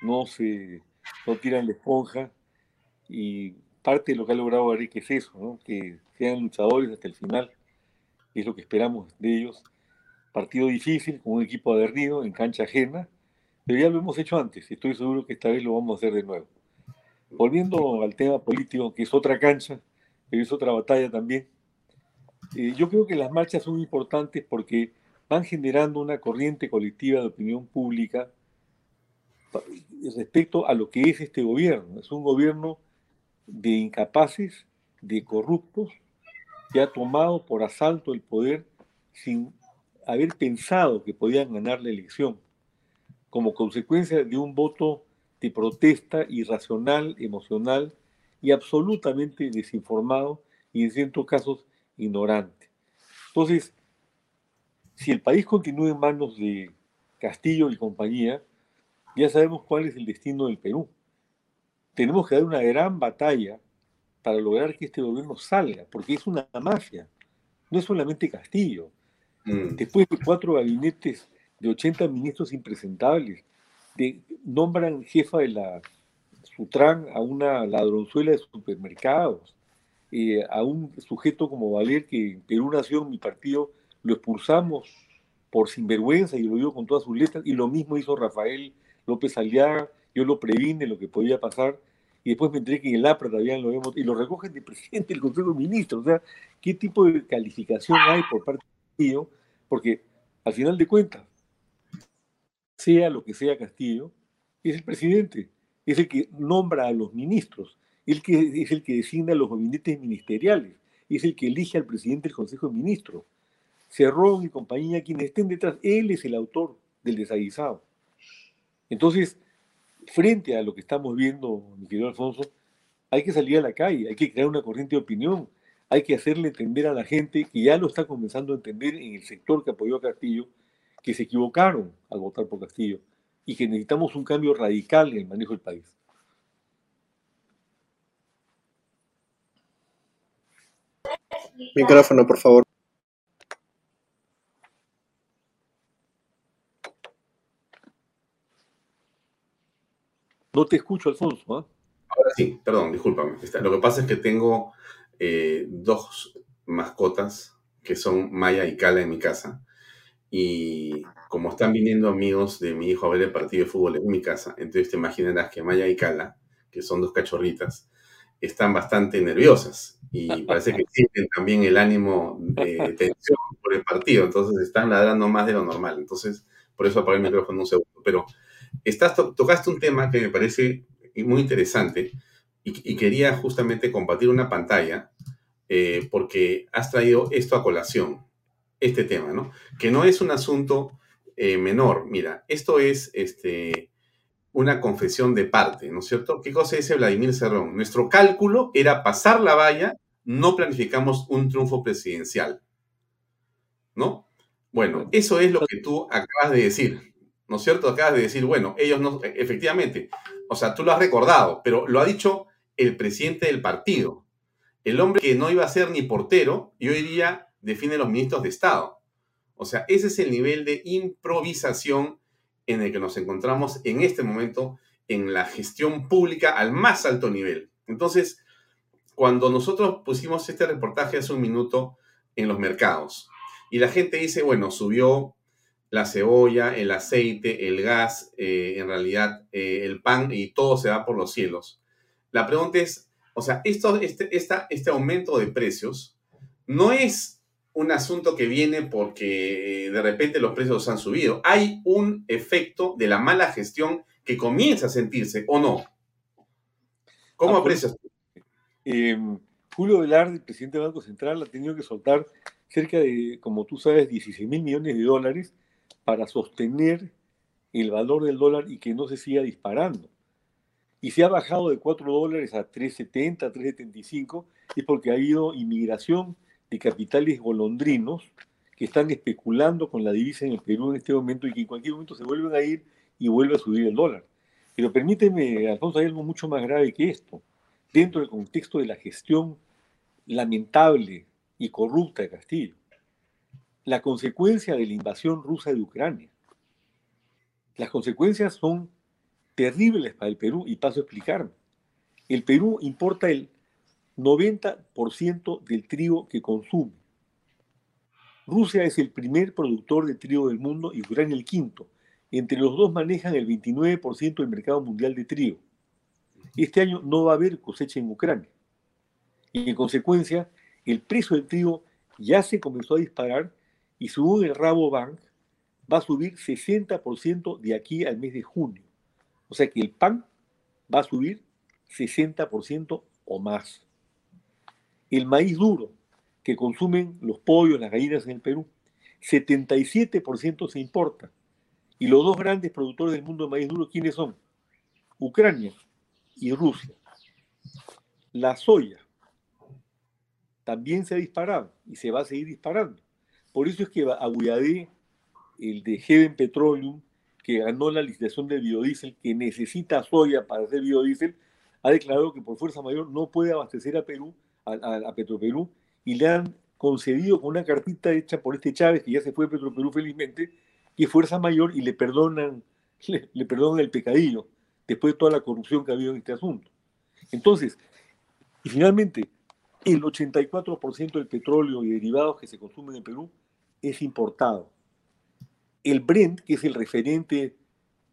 no se no tiran la esponja y parte de lo que ha logrado Arique es eso, ¿no? que sean luchadores hasta el final, es lo que esperamos de ellos. Partido difícil, con un equipo adernido, en cancha ajena, pero ya lo hemos hecho antes y estoy seguro que esta vez lo vamos a hacer de nuevo. Volviendo al tema político, que es otra cancha, pero es otra batalla también, eh, yo creo que las marchas son importantes porque van generando una corriente colectiva de opinión pública respecto a lo que es este gobierno. Es un gobierno de incapaces, de corruptos, que ha tomado por asalto el poder sin haber pensado que podían ganar la elección, como consecuencia de un voto de protesta irracional, emocional y absolutamente desinformado y en ciertos casos ignorante. Entonces, si el país continúa en manos de Castillo y compañía, ya sabemos cuál es el destino del Perú. Tenemos que dar una gran batalla para lograr que este gobierno salga, porque es una mafia, no es solamente Castillo. Mm. Después de cuatro gabinetes de 80 ministros impresentables, de, nombran jefa de la Sutran a una ladronzuela de supermercados, eh, a un sujeto como Valer, que en Perú Nación, mi partido, lo expulsamos por sinvergüenza y lo digo con todas sus letras, y lo mismo hizo Rafael López Aliaga, yo lo previne lo que podía pasar, y después me enteré que en el APRA también lo vemos, y lo recogen de presidente del Consejo de Ministros, o sea, ¿qué tipo de calificación hay por parte de Porque al final de cuentas, sea lo que sea Castillo, es el presidente, es el que nombra a los ministros, el que es el que designa los gabinetes ministeriales, es el que elige al presidente del Consejo de Ministros. Cerrón y compañía, quienes estén detrás, él es el autor del desaguisado. Entonces, frente a lo que estamos viendo, mi querido Alfonso, hay que salir a la calle, hay que crear una corriente de opinión, hay que hacerle entender a la gente que ya lo está comenzando a entender en el sector que apoyó a Castillo, que se equivocaron al votar por Castillo y que necesitamos un cambio radical en el manejo del país. Micrófono, por favor. No te escucho, Alfonso. ¿ah? Ahora sí, perdón, discúlpame. Lo que pasa es que tengo eh, dos mascotas que son Maya y Cala en mi casa. Y como están viniendo amigos de mi hijo a ver el partido de fútbol en mi casa, entonces te imaginarás que Maya y Cala, que son dos cachorritas, están bastante nerviosas y parece que sienten también el ánimo de tensión por el partido, entonces están ladrando más de lo normal. Entonces, por eso apagué el micrófono un segundo. Pero estás tocaste un tema que me parece muy interesante y, quería justamente compartir una pantalla eh, porque has traído esto a colación, este tema, ¿no? Que no es un asunto eh, menor. Mira, esto es este, una confesión de parte, ¿no es cierto? ¿Qué cosa dice Vladimir Cerrón? Nuestro cálculo era pasar la valla, no planificamos un triunfo presidencial. ¿No? Bueno, eso es lo que tú acabas de decir, ¿no es cierto? Acabas de decir, bueno, ellos no, efectivamente, o sea, tú lo has recordado, pero lo ha dicho el presidente del partido, el hombre que no iba a ser ni portero y hoy día define los ministros de Estado. O sea, ese es el nivel de improvisación en el que nos encontramos en este momento en la gestión pública al más alto nivel. Entonces, cuando nosotros pusimos este reportaje hace un minuto en los mercados y la gente dice, bueno, subió la cebolla, el aceite, el gas, eh, en realidad eh, el pan y todo se va por los cielos. La pregunta es, o sea, esto, este, este aumento de precios no es un asunto que viene porque eh, de repente los precios han subido. Hay un efecto de la mala gestión que comienza a sentirse, ¿o no? ¿Cómo aprecias tú? Em, Julio Velarde, presidente del Banco Central, ha tenido que soltar cerca de, como tú sabes, 16 mil millones de dólares para sostener el valor del dólar y que no se siga disparando. Y se ha bajado de 4 dólares a 3,70, 3,75, es porque ha habido inmigración de capitales golondrinos que están especulando con la divisa en el Perú en este momento y que en cualquier momento se vuelven a ir y vuelve a subir el dólar. Pero permíteme, Alfonso, hay algo mucho más grave que esto. Dentro del contexto de la gestión lamentable y corrupta de Castillo, la consecuencia de la invasión rusa de Ucrania. Las consecuencias son terribles para el Perú y paso a explicarme. El Perú importa el 90% del trigo que consume. Rusia es el primer productor de trigo del mundo y Ucrania el quinto. Entre los dos manejan el 29% del mercado mundial de trigo. Este año no va a haber cosecha en Ucrania. Y en consecuencia, el precio del trigo ya se comenzó a disparar y según el Rabobank va a subir 60% de aquí al mes de junio. O sea que el pan va a subir 60% o más. El maíz duro que consumen los pollos, las gallinas en el Perú, 77% se importa. Y los dos grandes productores del mundo de maíz duro, ¿quiénes son? Ucrania y Rusia. La soya también se ha disparado y se va a seguir disparando. Por eso es que Aguiadé, el de Heaven Petroleum, que ganó la licitación del biodiesel, que necesita soya para hacer biodiesel, ha declarado que por fuerza mayor no puede abastecer a Perú, a, Petroperú, y le han concedido con una cartita hecha por este Chávez, que ya se fue de Petroperú felizmente, que fuerza mayor y le perdonan, le perdonan el pecadillo, después de toda la corrupción que ha habido en este asunto. Entonces, y finalmente, el 84% del petróleo y derivados que se consumen en Perú es importado. El Brent, que es el referente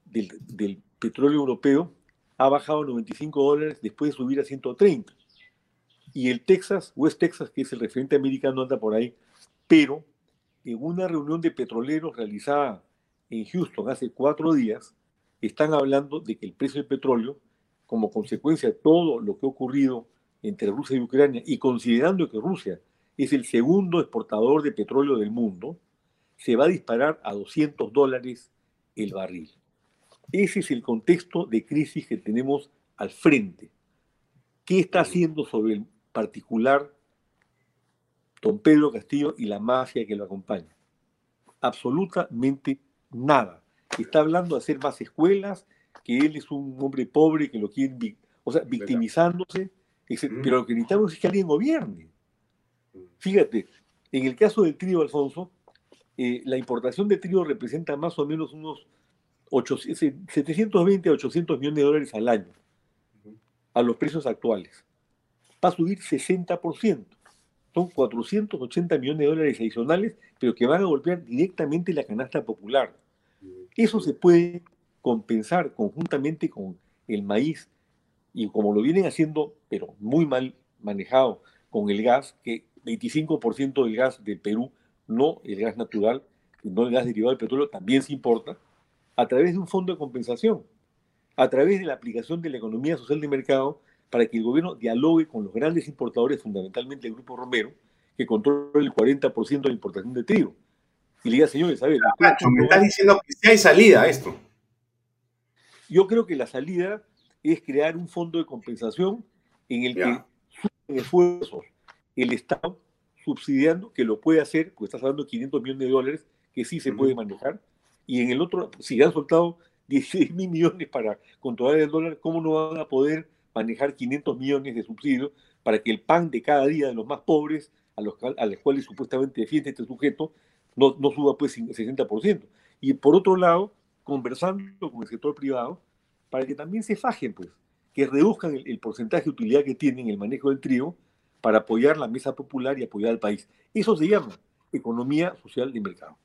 del, petróleo europeo, ha bajado a 95 dólares después de subir a 130. Y el Texas, West Texas, que es el referente americano, anda por ahí. Pero en una reunión de petroleros realizada en Houston hace cuatro días, están hablando de que el precio del petróleo, como consecuencia de todo lo que ha ocurrido entre Rusia y Ucrania, y considerando que Rusia es el segundo exportador de petróleo del mundo, se va a disparar a 200 dólares el barril. Ese es el contexto de crisis que tenemos al frente. ¿Qué está haciendo sobre el particular don Pedro Castillo y la mafia que lo acompaña? Absolutamente nada. Está hablando de hacer más escuelas, que él es un hombre pobre que lo quiere, o sea, victimizándose, pero lo que necesitamos es que alguien gobierne. Fíjate, en el caso del trío, Alfonso, eh, la importación de trigo representa más o menos unos 720 a 800 millones de dólares al año, a los precios actuales. Va a subir 60%. Son 480 millones de dólares adicionales, pero que van a golpear directamente la canasta popular. Eso se puede compensar conjuntamente con el maíz y como lo vienen haciendo, pero muy mal manejado con el gas, que 25% del gas del Perú, no el gas natural, no el gas derivado del petróleo, también se importa, a través de un fondo de compensación, a través de la aplicación de la economía social de mercado, para que el gobierno dialogue con los grandes importadores, fundamentalmente el Grupo Romero, que controla el 40% de la importación de trigo. Y le diga, señores, a ver... me está diciendo que sí hay salida a esto. Yo creo que la salida es crear un fondo de compensación en el que sumen esfuerzos. El Estado subsidiando, que lo puede hacer, porque estás hablando de 500 millones de dólares, que sí se puede manejar, y en el otro, si han soltado 16 mil millones para controlar el dólar, ¿cómo no van a poder manejar 500 millones de subsidios para que el pan de cada día de los más pobres, a los, a los cuales supuestamente defiende este sujeto, no, no suba pues 60%? Y por otro lado, conversando con el sector privado, para que también se fajen, pues, que reduzcan el, porcentaje de utilidad que tienen en el manejo del trigo, para apoyar la mesa popular y apoyar al país. Eso se llama economía social de mercado.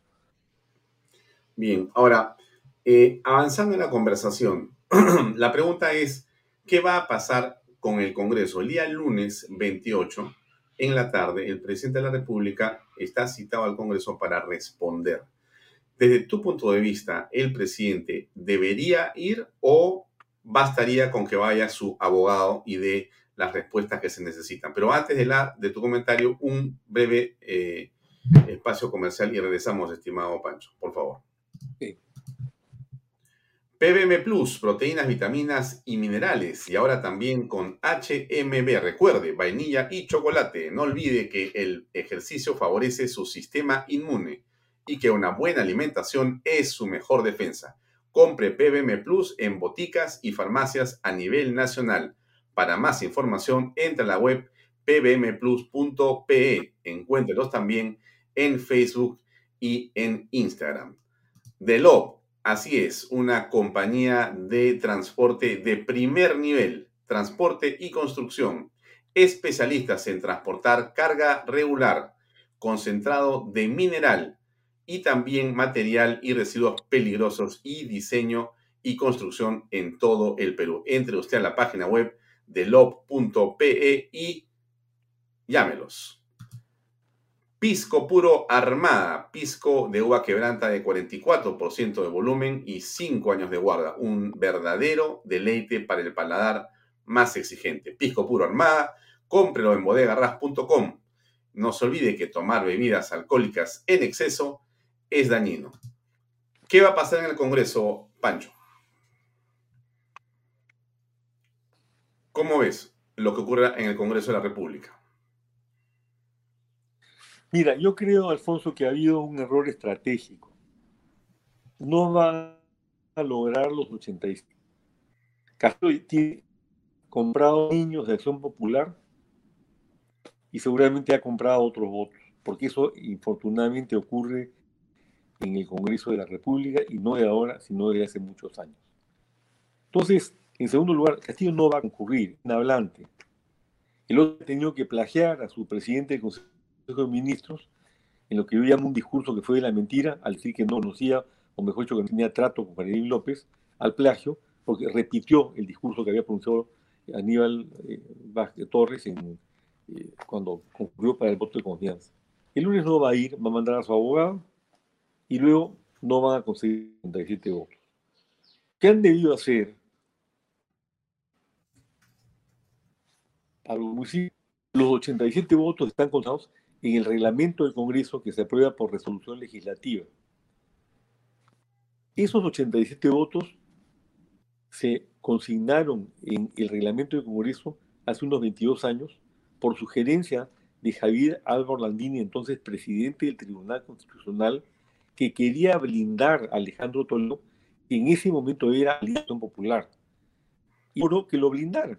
Bien, ahora, eh, avanzando en la conversación, la pregunta es, ¿qué va a pasar con el Congreso? El día lunes 28, en la tarde, el presidente de la República está citado al Congreso para responder. Desde tu punto de vista, ¿el presidente debería ir o bastaría con que vaya su abogado y dé las respuestas que se necesitan. Pero antes de, la, de tu comentario, un breve eh, espacio comercial y regresamos, estimado Pancho, por favor. PBM Plus, proteínas, vitaminas y minerales. Y ahora también con HMB. Recuerde, vainilla y chocolate. No olvide que el ejercicio favorece su sistema inmune y que una buena alimentación es su mejor defensa. Compre PBM Plus en boticas y farmacias a nivel nacional. Para más información, entra a la web pbmplus.pe. Encuéntrelos también en Facebook y en Instagram. Delo, así es, una compañía de transporte de primer nivel, transporte y construcción, especialistas en transportar carga regular, concentrado de mineral y también material y residuos peligrosos y diseño y construcción en todo el Perú. Entre usted a la página web de lob.pe y llámelos. Pisco puro armada, pisco de uva quebranta de 44% de volumen y 5 años de guarda. Un verdadero deleite para el paladar más exigente. Pisco puro armada, cómprelo en bodegarras.com. No se olvide que tomar bebidas alcohólicas en exceso es dañino. ¿Qué va a pasar en el Congreso, Pancho? ¿Cómo ves lo que ocurre en el Congreso de la República? Mira, yo creo, Alfonso, que ha habido un error estratégico. No va a lograr los 85. Castillo tiene comprado niños de acción popular y seguramente ha comprado otros votos, porque eso infortunadamente ocurre en el Congreso de la República y no de ahora, sino de hace muchos años. Entonces, en segundo lugar, Castillo no va a concurrir, en hablante. El otro ha tenido que plagiar a su presidente del Consejo de Ministros en lo que yo llamo un discurso que fue de la mentira, al decir que no conocía, o mejor dicho, que no tenía trato con Marilyn López, al plagio, porque repitió el discurso que había pronunciado Aníbal eh, Torres en, eh, cuando concurrió para el voto de confianza. El lunes no va a ir, va a mandar a su abogado y luego no van a conseguir 37 votos. ¿Qué han debido hacer? los 87 votos están contados en el reglamento del Congreso que se aprueba por resolución legislativa. Esos 87 votos se consignaron en el reglamento del Congreso hace unos 22 años por sugerencia de Javier Álvaro Landini, entonces presidente del Tribunal Constitucional, que quería blindar a Alejandro Toledo, que en ese momento era Alianza Popular, y logró que lo blindara.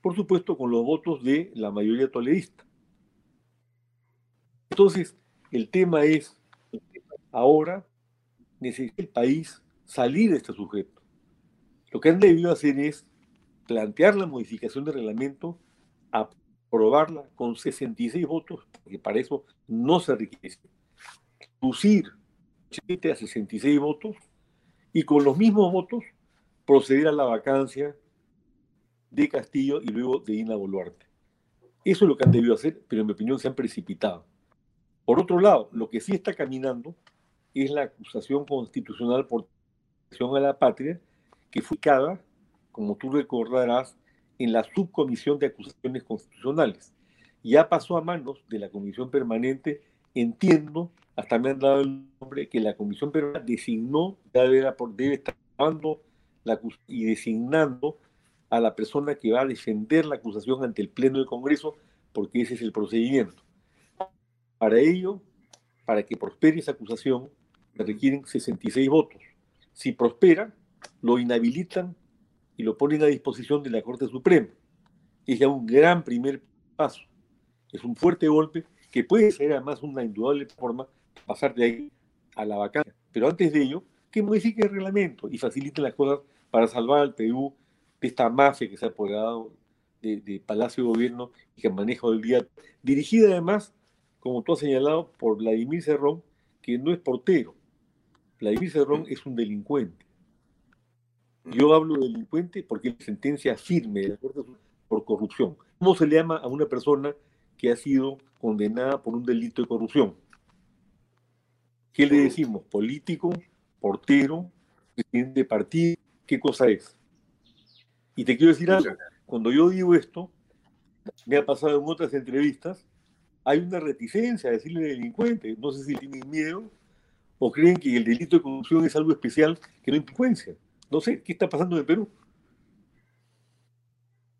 Por supuesto, con los votos de la mayoría toledista. Entonces, el tema es, ahora necesita el país salir de este sujeto. Lo que han debido hacer es plantear la modificación del reglamento, aprobarla con 66 votos, porque para eso no se requiere reducir a 66 votos y con los mismos votos proceder a la vacancia de Castillo y luego de Ina Boluarte. Eso es lo que han debido hacer, pero en mi opinión se han precipitado. Por otro lado, lo que sí está caminando es la acusación constitucional por traición a la patria, que fue cada, como tú recordarás, en la subcomisión de acusaciones constitucionales. Ya pasó a manos de la comisión permanente, entiendo, hasta me han dado el nombre que la comisión peruana designó, debe, debe estar dando y designando a la persona que va a defender la acusación ante el Pleno del Congreso, porque ese es el procedimiento. Para ello, para que prospere esa acusación, se requieren 66 votos. Si prospera, lo inhabilitan y lo ponen a disposición de la Corte Suprema. Es ya un gran primer paso. Es un fuerte golpe que puede ser además una indudable forma pasar de ahí a la vacancia. Pero antes de ello, que modifique el reglamento y facilite las cosas para salvar al Perú de esta mafia que se ha apoderado de, Palacio de Gobierno y que maneja el día, dirigida además, como tú has señalado, por Vladimir Cerrón, que no es portero. Vladimir Cerrón es un delincuente. Yo hablo de delincuente porque es sentencia firme de la Corte por corrupción. ¿Cómo se le llama a una persona que ha sido condenada por un delito de corrupción? ¿Qué le decimos? Político, portero, presidente de partido, ¿qué cosa es? Y te quiero decir algo, cuando yo digo esto, me ha pasado en otras entrevistas, hay una reticencia a decirle delincuente, no sé si tienen miedo o creen que el delito de corrupción es algo especial que no delincuencia. No sé, ¿qué está pasando en Perú?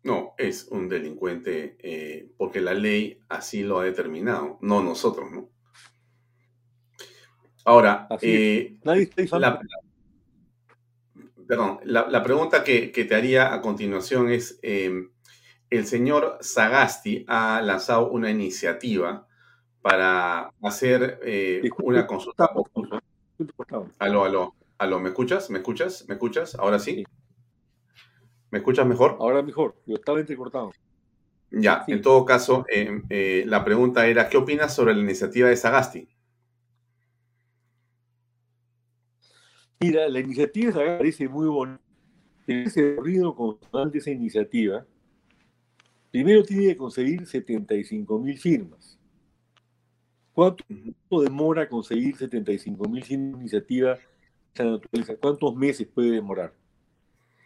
No, es un delincuente eh, porque la ley así lo ha determinado, no nosotros, ¿no? Ahora, eh, Nadie está la, perdón, la, la pregunta que, que, te haría a continuación es, eh, el señor Sagasti ha lanzado una iniciativa para hacer eh, una consulta. Aló, aló, aló, ¿me escuchas? ¿Me escuchas? ¿Me escuchas? ¿Ahora sí? ¿Me escuchas mejor? Ahora mejor, yo estaba entrecortado. Ya, sí. en todo caso, eh, la pregunta era, ¿qué opinas sobre la iniciativa de Sagasti? Mira, la iniciativa parece muy bonita. Ese ruido constante esa iniciativa, primero tiene que conseguir 75 mil firmas. ¿Cuánto demora conseguir 75 mil firmas iniciativa? ¿Cuántos meses puede demorar?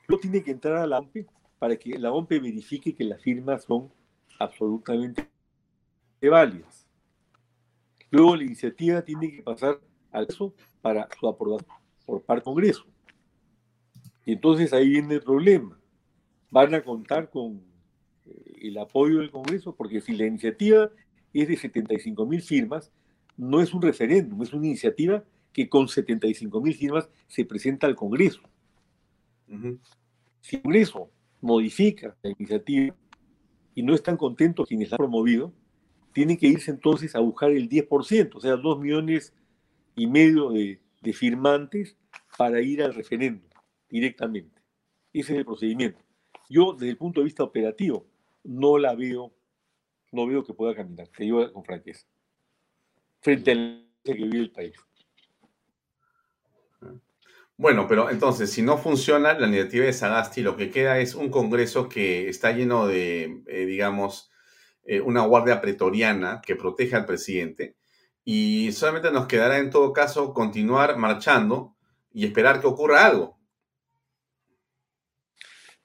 Luego tiene que entrar a la OMPE para que la OMPE verifique que las firmas son absolutamente válidas. Luego la iniciativa tiene que pasar al Congreso para su aprobación por parte del Congreso. Y entonces ahí viene el problema. Van a contar con el apoyo del Congreso, porque si la iniciativa es de 75 mil firmas, no es un referéndum, es una iniciativa que con 75 mil firmas se presenta al Congreso. Uh -huh. Si el Congreso modifica la iniciativa y no están contentos quienes la han promovido, tienen que irse entonces a buscar el 10%, o sea, dos millones y medio de, de firmantes para ir al referéndum directamente. Ese es el procedimiento. Yo, desde el punto de vista operativo, no la veo, no veo que pueda caminar, te digo con franqueza, frente al que vive el país. Bueno, pero entonces, si no funciona la iniciativa de Sagasti, lo que queda es un Congreso que está lleno de, eh, digamos, eh, una guardia pretoriana que protege al presidente, y solamente nos quedará en todo caso continuar marchando y esperar que ocurra algo.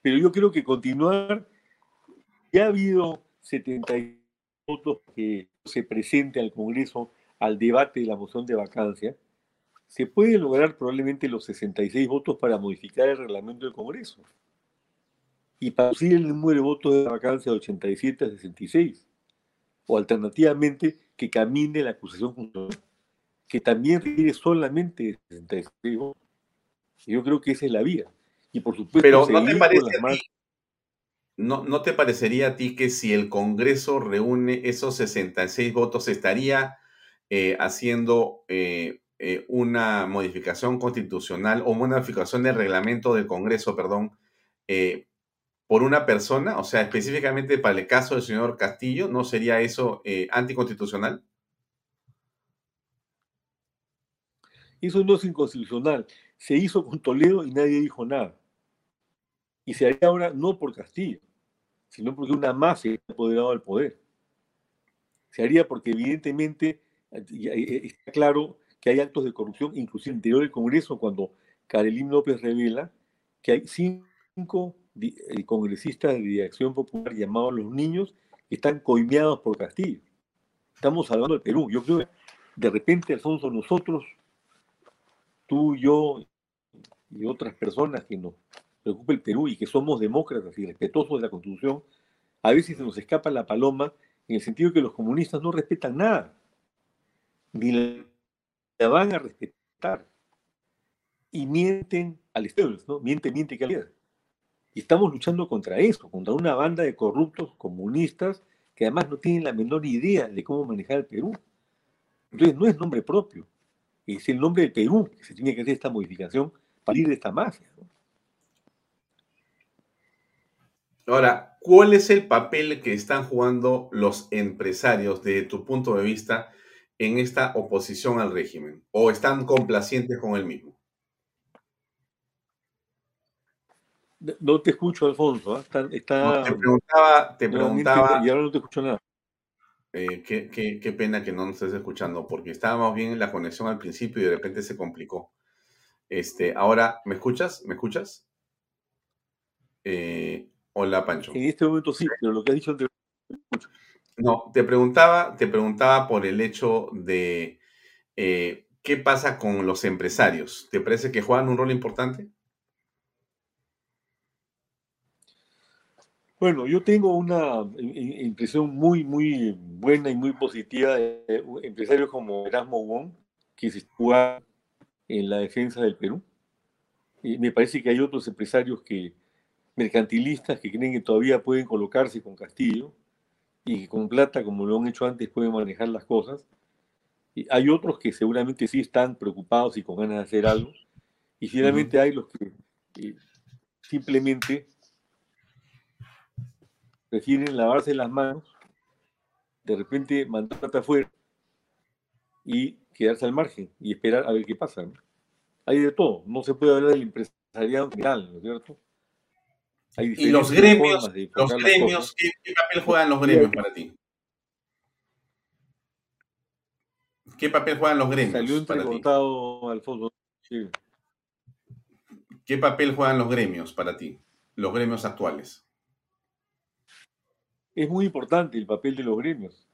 Pero yo creo que continuar, ya ha habido 70 votos que se presente al Congreso al debate de la moción de vacancia, se puede lograr probablemente los 66 votos para modificar el reglamento del Congreso y para reducir el número de votos de vacancia de 87 a 66. O alternativamente, que camine la acusación constitucional, que también requiere solamente 66 votos. Yo creo que esa es la vía. Y por supuesto, Pero ¿no te, parece. ¿no, ¿no te parecería a ti que si el Congreso reúne esos 66 votos, estaría eh, haciendo eh, eh, una modificación constitucional o una modificación del reglamento del Congreso, perdón, eh, por una persona, o sea, específicamente para el caso del señor Castillo, ¿no sería eso eh, anticonstitucional? Eso no es inconstitucional. Se hizo con Toledo y nadie dijo nada. Y se haría ahora no por Castillo, sino porque una mafia ha apoderado al poder. Se haría porque evidentemente está claro que hay actos de corrupción, inclusive interior del Congreso, cuando Carolín López revela que hay cinco congresistas de Acción Popular llamados los niños que están coimeados por Castillo. Estamos hablando del Perú. Yo creo que de repente, Alfonso, nosotros, tú, yo y otras personas que nos preocupa el Perú y que somos demócratas y respetuosos de la Constitución, a veces se nos escapa la paloma en el sentido de que los comunistas no respetan nada, ni la van a respetar. Y mienten al Estado, ¿no? Miente, miente calidad. Y estamos luchando contra eso, contra una banda de corruptos comunistas que además no tienen la menor idea de cómo manejar el Perú. Entonces no es nombre propio, es el nombre del Perú que se tiene que hacer esta modificación para ir de esta mafia. Ahora, ¿cuál es el papel que están jugando los empresarios desde tu punto de vista en esta oposición al régimen? ¿O están complacientes con él mismo? No te escucho, Alfonso. ¿eh? Está, está... No, te preguntaba, te preguntaba. Y ahora no te escucho nada. Eh, qué, qué, qué, pena que no nos estés escuchando, porque estábamos bien en la conexión al principio y de repente se complicó. Este, ahora, ¿me escuchas? ¿Me escuchas? Eh, hola, Pancho. En este momento sí, pero lo que has dicho antes. No, te preguntaba, te preguntaba por el hecho de eh, qué pasa con los empresarios. ¿Te parece que juegan un rol importante? Bueno, yo tengo una impresión muy, muy buena y muy positiva de empresarios como Erasmo Wong, que se sitúa en la defensa del Perú. Y me parece que hay otros empresarios que, mercantilistas que creen que todavía pueden colocarse con Castillo y que con plata, como lo han hecho antes, pueden manejar las cosas. Y hay otros que seguramente sí están preocupados y con ganas de hacer algo. Y finalmente hay los que eh, simplemente prefieren lavarse las manos, de repente mandar plata afuera y quedarse al margen y esperar a ver qué pasa. Hay de todo, no se puede hablar del empresariado en general, ¿no es cierto? y los gremios, los gremios ¿qué, papel juegan los gremios para ti? ¿Qué papel juegan los gremios? Salió para ti? Alfonso. ¿Qué papel juegan los gremios para ti? Los gremios actuales. Es muy importante el papel de los gremios.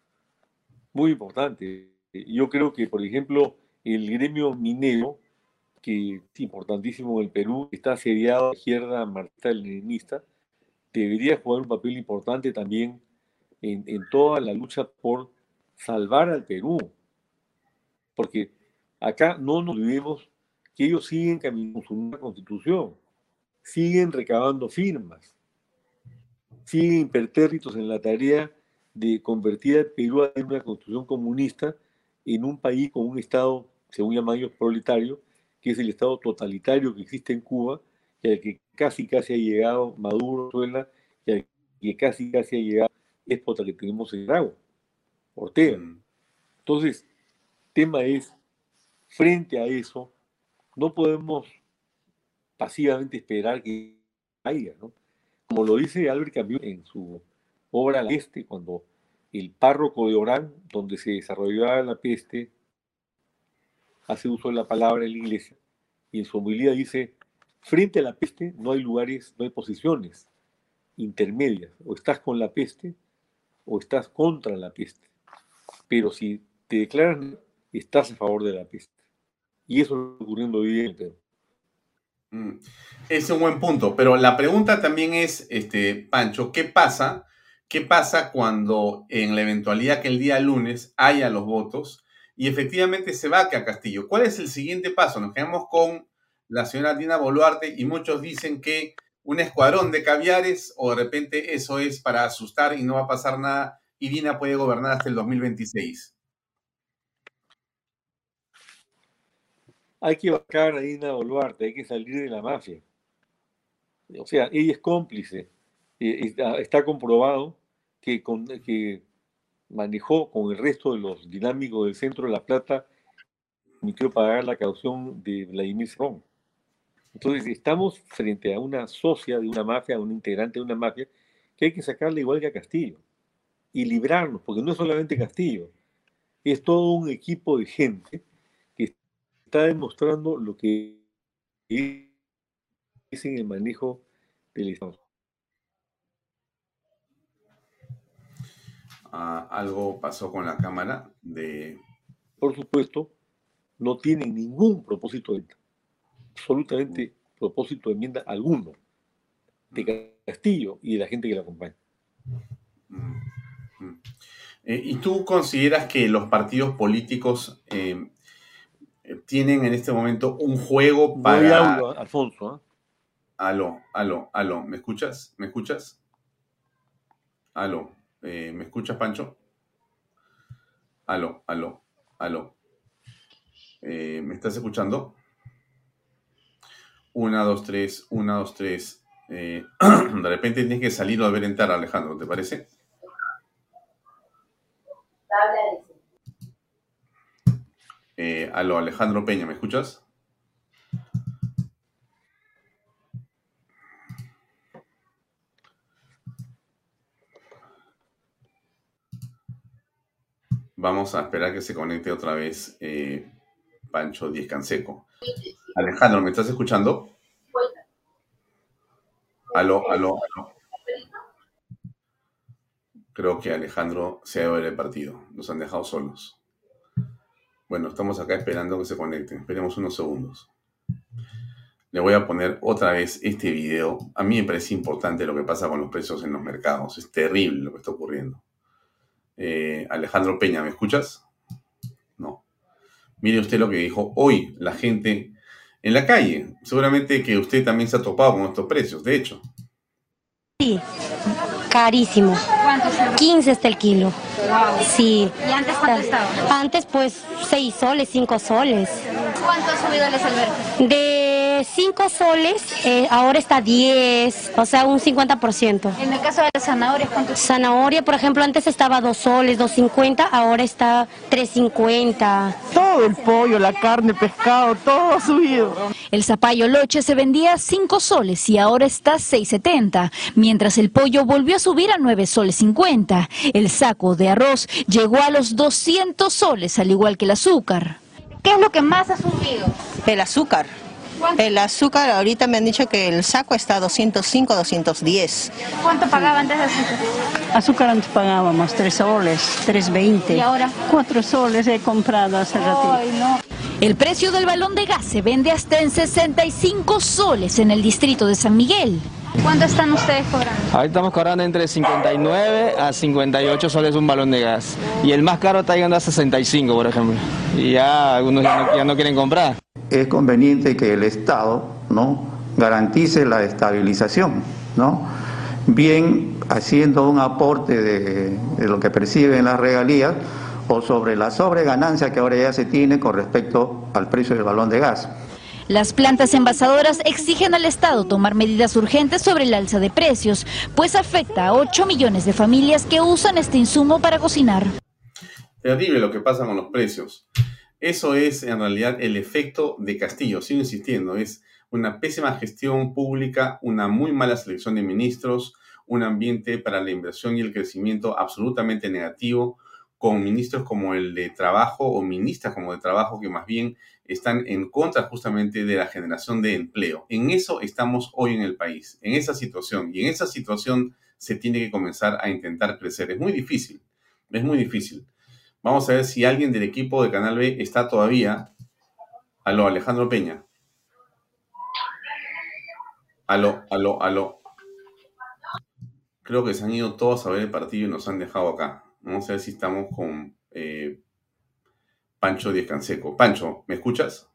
Muy importante. Yo creo que, por ejemplo, el gremio minero que es importantísimo en el Perú, está asediado a la izquierda marxista-leninista, debería jugar un papel importante también en, toda la lucha por salvar al Perú. Porque acá no nos olvidemos que ellos siguen caminando su una constitución, siguen recabando firmas, siguen impertérritos en la tarea de convertir al Perú en una constitución comunista en un país con un Estado, según llaman ellos, proletario, que es el Estado totalitario que existe en Cuba, y al que casi casi ha llegado Maduro, Venezuela, y al que casi casi ha llegado Espota que tenemos en Nicaragua, Ortega. Mm. Entonces, el tema es, frente a eso, no podemos pasivamente esperar que haya, ¿no? Como lo dice Albert Camus en su obra La Peste, cuando el párroco de Orán, donde se desarrollaba la peste, hace uso de la palabra en la iglesia, y en su homilía dice, frente a la peste no hay lugares, no hay posiciones intermedias, o estás con la peste o estás contra la peste, pero si te declaras, estás a favor de la peste. Y eso está ocurriendo hoy en Perú. Mm, es un buen punto, pero la pregunta también es, este, Pancho, ¿qué pasa? ¿Qué pasa cuando en la eventualidad que el día lunes haya los votos y efectivamente se va a Castillo. ¿Cuál es el siguiente paso? Nos quedamos con la señora Dina Boluarte y muchos dicen que un escuadrón de caviares o de repente eso es para asustar y no va a pasar nada y Dina puede gobernar hasta el 2026. Hay que vacar a Dina Boluarte, hay que salir de la mafia. O sea, ella es cómplice. Está, comprobado que, con, que manejó con el resto de los dinámicos del centro de La Plata, permitió pagar la caución de Vladimir Cerrón. Entonces, estamos frente a una socia de una mafia, a un integrante de una mafia, que hay que sacarle igual que a Castillo y librarnos, porque no es solamente Castillo, es todo un equipo de gente está demostrando lo que es en el manejo del Estado. algo pasó con la Cámara de... Por supuesto, no tiene ningún propósito, de, absolutamente propósito de enmienda alguno de Castillo y de la gente que la acompaña. Mm, mm. Eh, ¿Y tú consideras que los partidos políticos eh, tienen en este momento un juego para... Alfonso. ¿eh? Aló, aló, aló, ¿me escuchas? ¿Me escuchas? Aló. Eh, ¿Me escuchas, Pancho? Aló, aló, aló. Eh, ¿Me estás escuchando? Una, dos, tres, una, dos, tres. Eh, de repente tienes que salir o a entrar, Alejandro, ¿te parece? Aló, Alejandro Peña, ¿me escuchas? Vamos a esperar que se conecte otra vez eh, Pancho Díez Canseco. Alejandro, ¿me estás escuchando? Aló, aló, aló. Creo que Alejandro se ha ido del partido. Nos han dejado solos. Bueno, estamos acá esperando que se conecten. Esperemos unos segundos. le voy a poner otra vez este video. A mí me parece importante lo que pasa con los precios en los mercados. Es terrible lo que está ocurriendo. Eh, Alejandro Peña, ¿me escuchas? No. Mire usted lo que dijo hoy la gente en la calle. Seguramente que usted también se ha topado con estos precios, de hecho. Sí, carísimo. 15 está el kilo. Sí. ¿Y antes cuánto estaba? Antes pues 6 soles, 5 soles. ¿Cuánto ha subido el albergue? De 5 soles, eh, ahora está 10, o sea, un 50%. En el caso de las zanahorias, ¿cuánto? Zanahoria, por ejemplo, antes estaba 2 soles, 2.50, ahora está 3.50. Todo el pollo, la carne, pescado, todo ha subido. El zapallo loche se vendía a 5 soles y ahora está 6.70, mientras el pollo volvió a subir a 9 soles 50. El saco de arroz llegó a los 200 soles, al igual que el azúcar. ¿Qué es lo que más ha subido? El azúcar. El azúcar, ahorita me han dicho que el saco está a 205, 210. ¿Cuánto pagaba antes de azúcar? Azúcar antes pagábamos 3 soles, 3.20. ¿Y ahora? 4 soles he comprado hace ratito. Ay, no. El precio del balón de gas se vende hasta en 65 soles en el distrito de San Miguel. ¿Cuánto están ustedes cobrando? Ahí estamos cobrando entre 59 a 58 soles un balón de gas. Y el más caro está llegando a 65, por ejemplo. Y ya algunos ya no, ya no quieren comprar. es conveniente que el Estado ¿no? garantice la estabilización, ¿no? bien haciendo un aporte de, de lo que perciben las regalías o sobre la sobreganancia que ahora ya se tiene con respecto al precio del balón de gas. Las plantas envasadoras exigen al Estado tomar medidas urgentes sobre el alza de precios, pues afecta a 8 millones de familias que usan este insumo para cocinar. Terrible lo que pasa con los precios. Eso es en realidad el efecto de Castillo, sigo insistiendo, es una pésima gestión pública, una muy mala selección de ministros, un ambiente para la inversión y el crecimiento absolutamente negativo, con ministros como el de trabajo o ministras como de trabajo que más bien están en contra justamente de la generación de empleo. En eso estamos hoy en el país, en esa situación. Y en esa situación se tiene que comenzar a intentar crecer. Es muy difícil, es muy difícil. Vamos a ver si alguien del equipo de Canal B está todavía. Aló, Alejandro Peña. Aló, aló, aló. Creo que se han ido todos a ver el partido y nos han dejado acá. Vamos a ver si estamos con eh, Pancho Díez Canseco. Pancho, ¿me escuchas?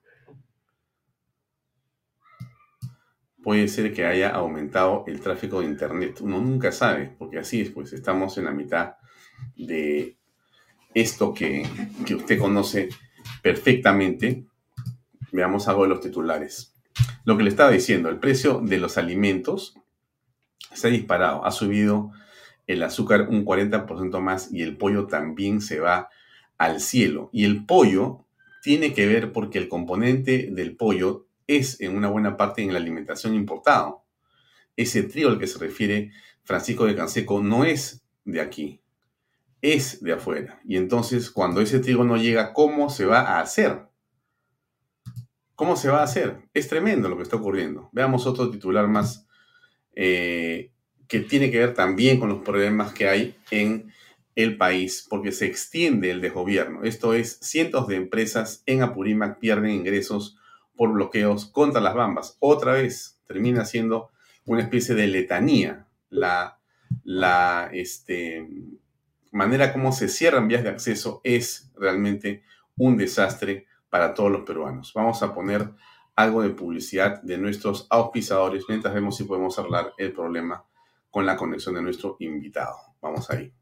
Puede ser que haya aumentado el tráfico de Internet. Uno nunca sabe, porque así es, pues estamos en la mitad de esto que, que usted conoce perfectamente. Veamos algo de los titulares. Lo que le estaba diciendo, el precio de los alimentos se ha disparado, ha subido el azúcar un 40% más y el pollo también se va al cielo. Y el pollo tiene que ver porque el componente del pollo es en una buena parte en la alimentación importado. Ese trigo al que se refiere Francisco de Canseco no es de aquí, es de afuera. Y entonces cuando ese trigo no llega, ¿cómo se va a hacer? ¿Cómo se va a hacer? Es tremendo lo que está ocurriendo. Veamos otro titular más eh, que tiene que ver también con los problemas que hay en el país, porque se extiende el desgobierno. Esto es, cientos de empresas en Apurímac pierden ingresos por bloqueos contra las bambas. Otra vez termina siendo una especie de letanía la, este, manera como se cierran vías de acceso es realmente un desastre para todos los peruanos. Vamos a poner algo de publicidad de nuestros auspiciadores mientras vemos si podemos hablar el problema con la conexión de nuestro invitado. Vamos ahí.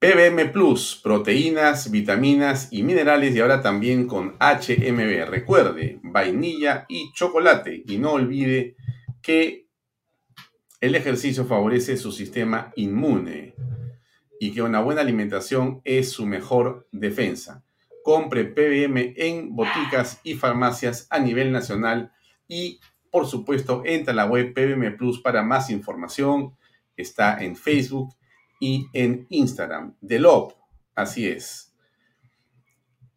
PBM Plus, proteínas, vitaminas y minerales y ahora también con HMB. Recuerde, vainilla y chocolate. Y no olvide que el ejercicio favorece su sistema inmune y que una buena alimentación es su mejor defensa. Compre PBM en boticas y farmacias a nivel nacional y, por supuesto, entra a la web PBM Plus para más información. Está en Facebook y en Instagram. Delop, así es.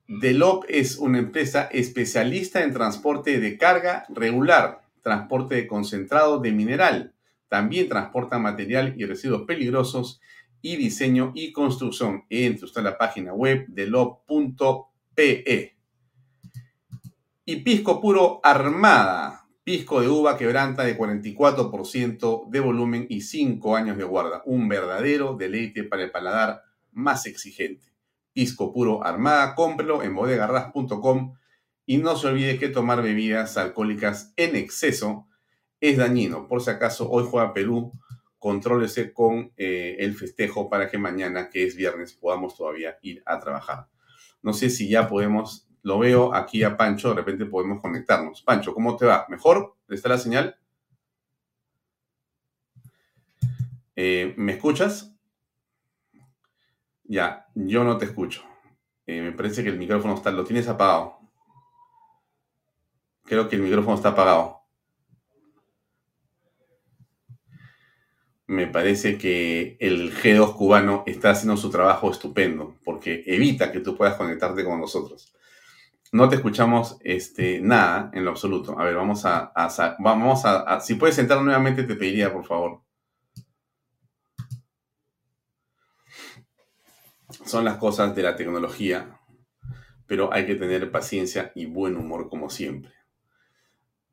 Delop es una empresa especialista en transporte de carga regular, transporte de concentrado de mineral. También transporta material y residuos peligrosos y diseño y construcción. Entre usted a la página web delop.pe. Y pisco puro Armada, pisco de uva quebranta de 44% de volumen y 5 años de guarda. Un verdadero deleite para el paladar más exigente. Pisco puro Armada, cómprelo en bodegarras.com y no se olvide que tomar bebidas alcohólicas en exceso es dañino. Por si acaso, hoy juega Perú, contrólese con eh, el festejo para que mañana, que es viernes, podamos todavía ir a trabajar. No sé si ya podemos, lo veo aquí a Pancho, de repente podemos conectarnos. Pancho, ¿cómo te va? ¿Mejor? ¿Está la señal? Eh, ¿Me escuchas? Ya, yo no te escucho. Eh, me parece que el micrófono está, lo tienes apagado. Creo que el micrófono está apagado. me parece que el G2 cubano está haciendo su trabajo estupendo, porque evita que tú puedas conectarte con nosotros. No te escuchamos este, nada en lo absoluto. A ver, vamos a, vamos a, si puedes entrar nuevamente, te pediría, por favor. Son las cosas de la tecnología, pero hay que tener paciencia y buen humor como siempre.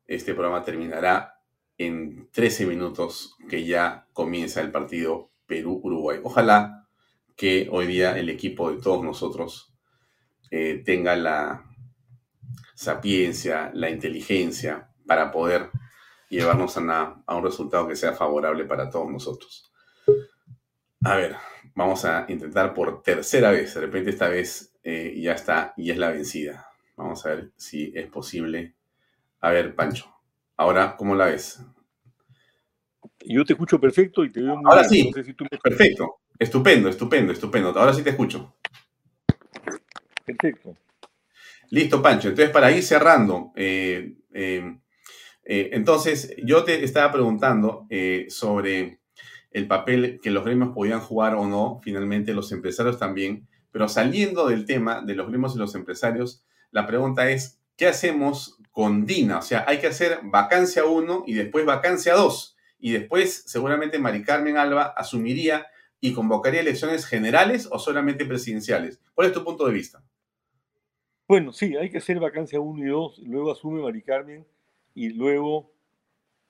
Este programa terminará en 13 minutos que ya comienza el partido Perú-Uruguay. Ojalá que hoy día el equipo de todos nosotros eh, tenga la sapiencia, la inteligencia para poder llevarnos a, un resultado que sea favorable para todos nosotros. A ver, vamos a intentar por tercera vez. De repente esta vez eh, ya está y es la vencida. Vamos a ver si es posible. A ver, Pancho. Ahora, ¿cómo la ves? Yo te escucho perfecto y te veo muy Ahora sí, perfecto. Estupendo, estupendo, estupendo. Ahora sí te escucho. Perfecto. Listo, Pancho. Entonces, para ir cerrando, eh, eh, eh, entonces yo te estaba preguntando sobre el papel que los gremios podían jugar o no, finalmente los empresarios también, pero saliendo del tema de los gremios y los empresarios, la pregunta es, ¿qué hacemos con DINA. O sea, hay que hacer vacancia 1 y después vacancia 2. Y después, seguramente, Mari Carmen Alba asumiría y convocaría elecciones generales o solamente presidenciales. ¿Cuál es tu punto de vista? Bueno, sí, hay que hacer vacancia 1 y 2. Luego asume Mari Carmen y luego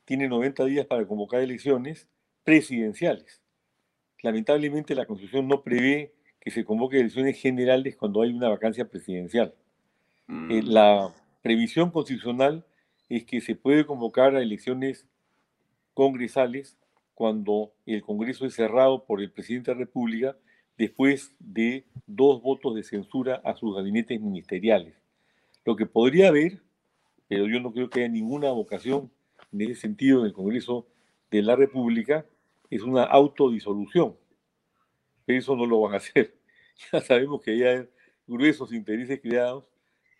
tiene 90 días para convocar elecciones presidenciales. Lamentablemente, la Constitución no prevé que se convoque elecciones generales cuando hay una vacancia presidencial. Eh, mm. la previsión constitucional es que se puede convocar a elecciones congresales cuando el Congreso es cerrado por el presidente de la República después de dos votos de censura a sus gabinetes ministeriales. Lo que podría haber, pero yo no creo que haya ninguna vocación en ese sentido en el Congreso de la República, es una autodisolución. Pero eso no lo van a hacer. Ya sabemos que hay gruesos intereses creados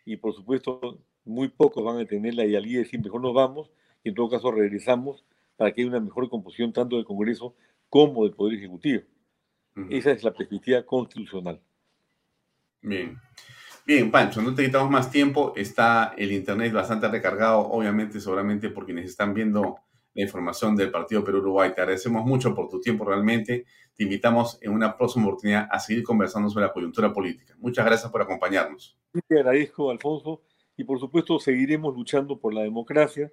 y por supuesto muy pocos van a tener la idealidad de decir mejor nos vamos y en todo caso regresamos para que haya una mejor composición tanto del Congreso como del Poder Ejecutivo. Esa es la perspectiva constitucional. Bien. Bien, Pancho, no te quitamos más tiempo. Está el Internet bastante recargado, obviamente, seguramente por quienes están viendo la información del Partido Perú-Uruguay. Te agradecemos mucho por tu tiempo realmente. Te invitamos en una próxima oportunidad a seguir conversando sobre la coyuntura política. Muchas gracias por acompañarnos. Te agradezco, Alfonso y por supuesto seguiremos luchando por la democracia,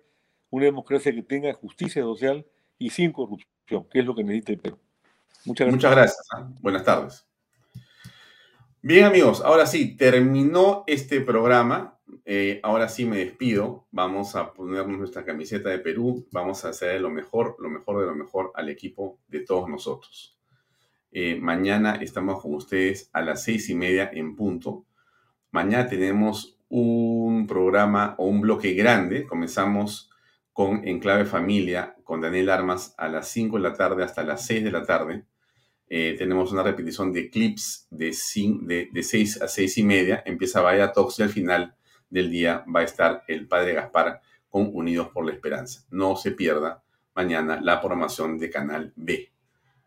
una democracia que tenga justicia social y sin corrupción, que es lo que necesita el Perú. Muchas gracias. ¿ah? Buenas tardes. Bien amigos, ahora sí, terminó este programa. Eh, ahora sí me despido. Vamos a ponernos nuestra camiseta de Perú. Vamos a hacer lo mejor, lo mejor de lo mejor al equipo de todos nosotros. Eh, mañana estamos con ustedes a las seis y media en punto. Mañana tenemos un programa o un bloque grande. Comenzamos con Enclave Familia, con Daniel Armas a las 5 de la tarde hasta las 6 de la tarde. Eh, tenemos una repetición de clips de, de, de 6 a 6 y media. Empieza Vaya Talks y al final del día va a estar el Padre Gaspar con Unidos por la Esperanza. No se pierda mañana la programación de Canal B.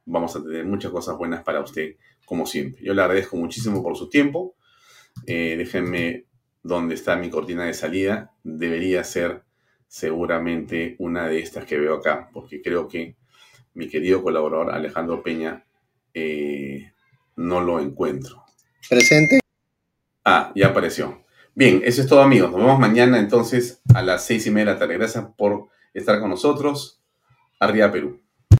Vamos a tener muchas cosas buenas para usted, como siempre. Yo le agradezco muchísimo por su tiempo. Eh, déjenme donde está mi cortina de salida, debería ser seguramente una de estas que veo acá, porque creo que mi querido colaborador Alejandro Peña eh, no lo encuentro. Presente. Ah, ya apareció. Bien, eso es todo amigos. Nos vemos mañana entonces a las seis y media de la tarde. Gracias por estar con nosotros. Arriba Perú.